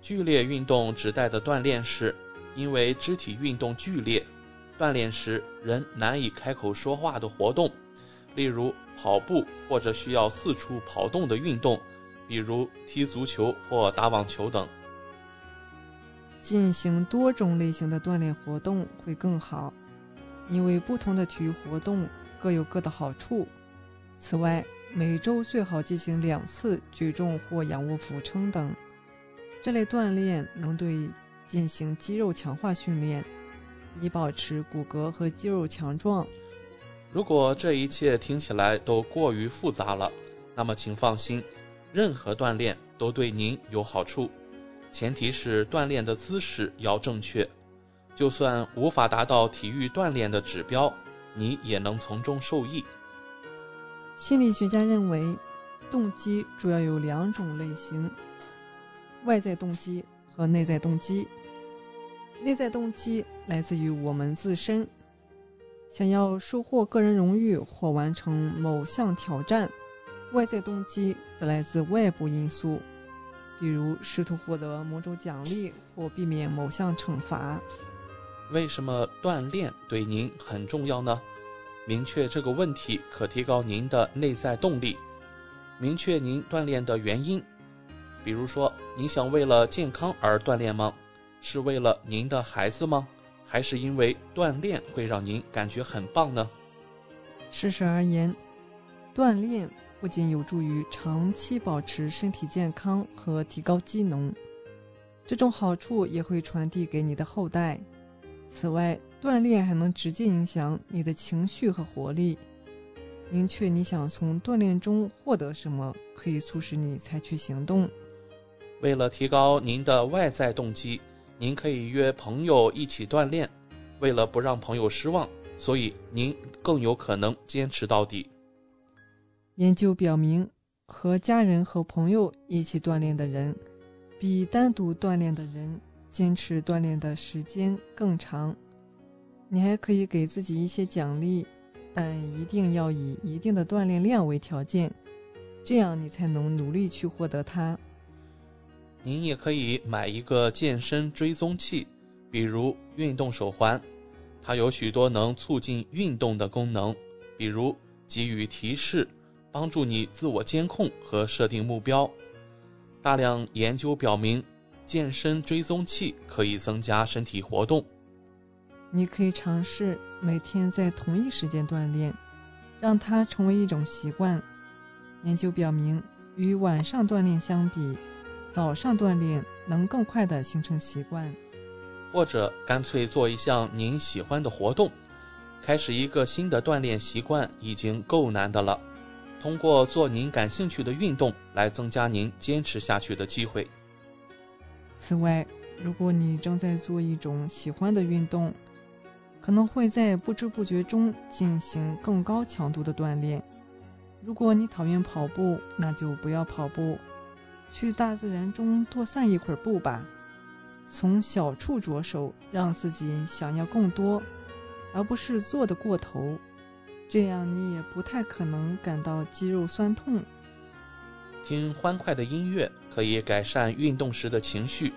剧烈运动指代的锻炼是，因为肢体运动剧烈，锻炼时人难以开口说话的活动，例如跑步或者需要四处跑动的运动，比如踢足球或打网球等。进行多种类型的锻炼活动会更好，因为不同的体育活动各有各的好处。此外，每周最好进行两次举重或仰卧俯撑等，这类锻炼能对进行肌肉强化训练，以保持骨骼和肌肉强壮。如果这一切听起来都过于复杂了，那么请放心，任何锻炼都对您有好处。前提是锻炼的姿势要正确，就算无法达到体育锻炼的指标，你也能从中受益。心理学家认为，动机主要有两种类型：外在动机和内在动机。内在动机来自于我们自身，想要收获个人荣誉或完成某项挑战；外在动机则来自外部因素。比如试图获得某种奖励或避免某项惩罚。为什么锻炼对您很重要呢？明确这个问题可提高您的内在动力。明确您锻炼的原因，比如说，您想为了健康而锻炼吗？是为了您的孩子吗？还是因为锻炼会让您感觉很棒呢？事实而言，锻炼。不仅有助于长期保持身体健康和提高机能，这种好处也会传递给你的后代。此外，锻炼还能直接影响你的情绪和活力。明确你想从锻炼中获得什么，可以促使你采取行动。为了提高您的外在动机，您可以约朋友一起锻炼。为了不让朋友失望，所以您更有可能坚持到底。研究表明，和家人和朋友一起锻炼的人，比单独锻炼的人坚持锻炼的时间更长。你还可以给自己一些奖励，但一定要以一定的锻炼量为条件，这样你才能努力去获得它。您也可以买一个健身追踪器，比如运动手环，它有许多能促进运动的功能，比如给予提示。帮助你自我监控和设定目标。大量研究表明，健身追踪器可以增加身体活动。你可以尝试每天在同一时间锻炼，让它成为一种习惯。研究表明，与晚上锻炼相比，早上锻炼能更快地形成习惯。或者干脆做一项您喜欢的活动，开始一个新的锻炼习惯已经够难的了。通过做您感兴趣的运动来增加您坚持下去的机会。此外，如果你正在做一种喜欢的运动，可能会在不知不觉中进行更高强度的锻炼。如果你讨厌跑步，那就不要跑步，去大自然中多散一会儿步吧。从小处着手，让自己想要更多，而不是做得过头，这样你也不太可能感到肌肉酸痛。听欢快的音乐可以改善运动时的情绪，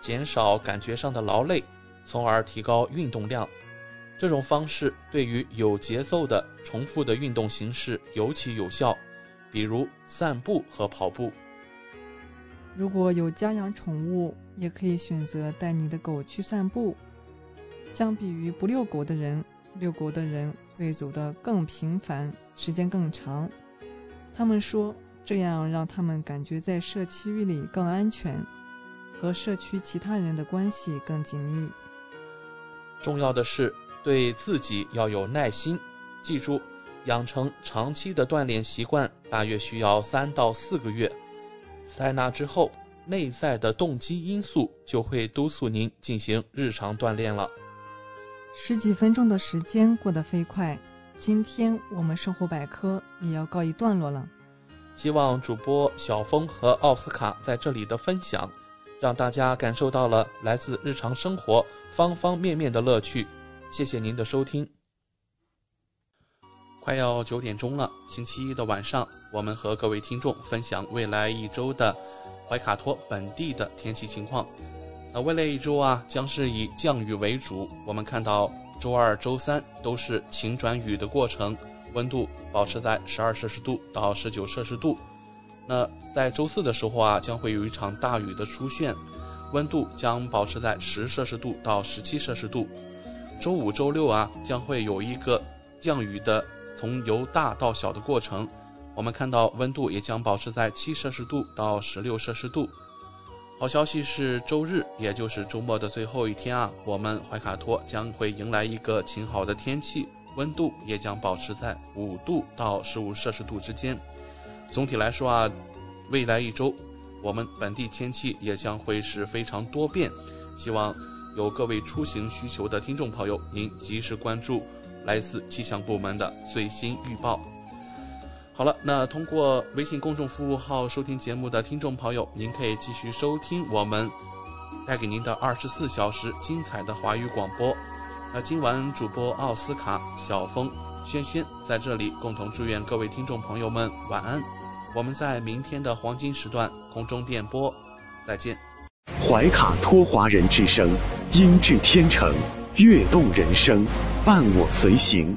减少感觉上的劳累，从而提高运动量。这种方式对于有节奏的重复的运动形式尤其有效，比如散步和跑步。如果有家养宠物，也可以选择带你的狗去散步。相比于不遛狗的人，遛狗的人会走得更频繁，时间更长。他们说，这样让他们感觉在社区里更安全，和社区其他人的关系更紧密。重要的是。对自己要有耐心，记住，养成长期的锻炼习惯大约需要三到四个月，在那之后，内在的动机因素就会督促您进行日常锻炼了。十几分钟的时间过得飞快，今天我们生活百科也要告一段落了。希望主播小峰和奥斯卡在这里的分享，让大家感受到了来自日常生活方方面面的乐趣。谢谢您的收听。快要九点钟了，星期一的晚上，我们和各位听众分享未来一周的怀卡托本地的天气情况。那未来一周啊，将是以降雨为主。我们看到周二、周三都是晴转雨的过程，温度保持在十二摄氏度到十九摄氏度。那在周四的时候啊，将会有一场大雨的出现，温度将保持在十摄氏度到十七摄氏度。周五、周六啊，将会有一个降雨的从由大到小的过程。我们看到温度也将保持在七摄氏度到十六摄氏度。好消息是，周日也就是周末的最后一天啊，我们怀卡托将会迎来一个晴好的天气，温度也将保持在五度到十五摄氏度之间。总体来说啊，未来一周我们本地天气也将会是非常多变，希望。有各位出行需求的听众朋友，您及时关注来自气象部门的最新预报。好了，那通过微信公众服务号收听节目的听众朋友，您可以继续收听我们带给您的二十四小时精彩的华语广播。那今晚主播奥斯卡、小峰、轩轩在这里共同祝愿各位听众朋友们晚安。我们在明天的黄金时段空中电波再见。怀卡托华人之声，音质天成，悦动人生，伴我随行。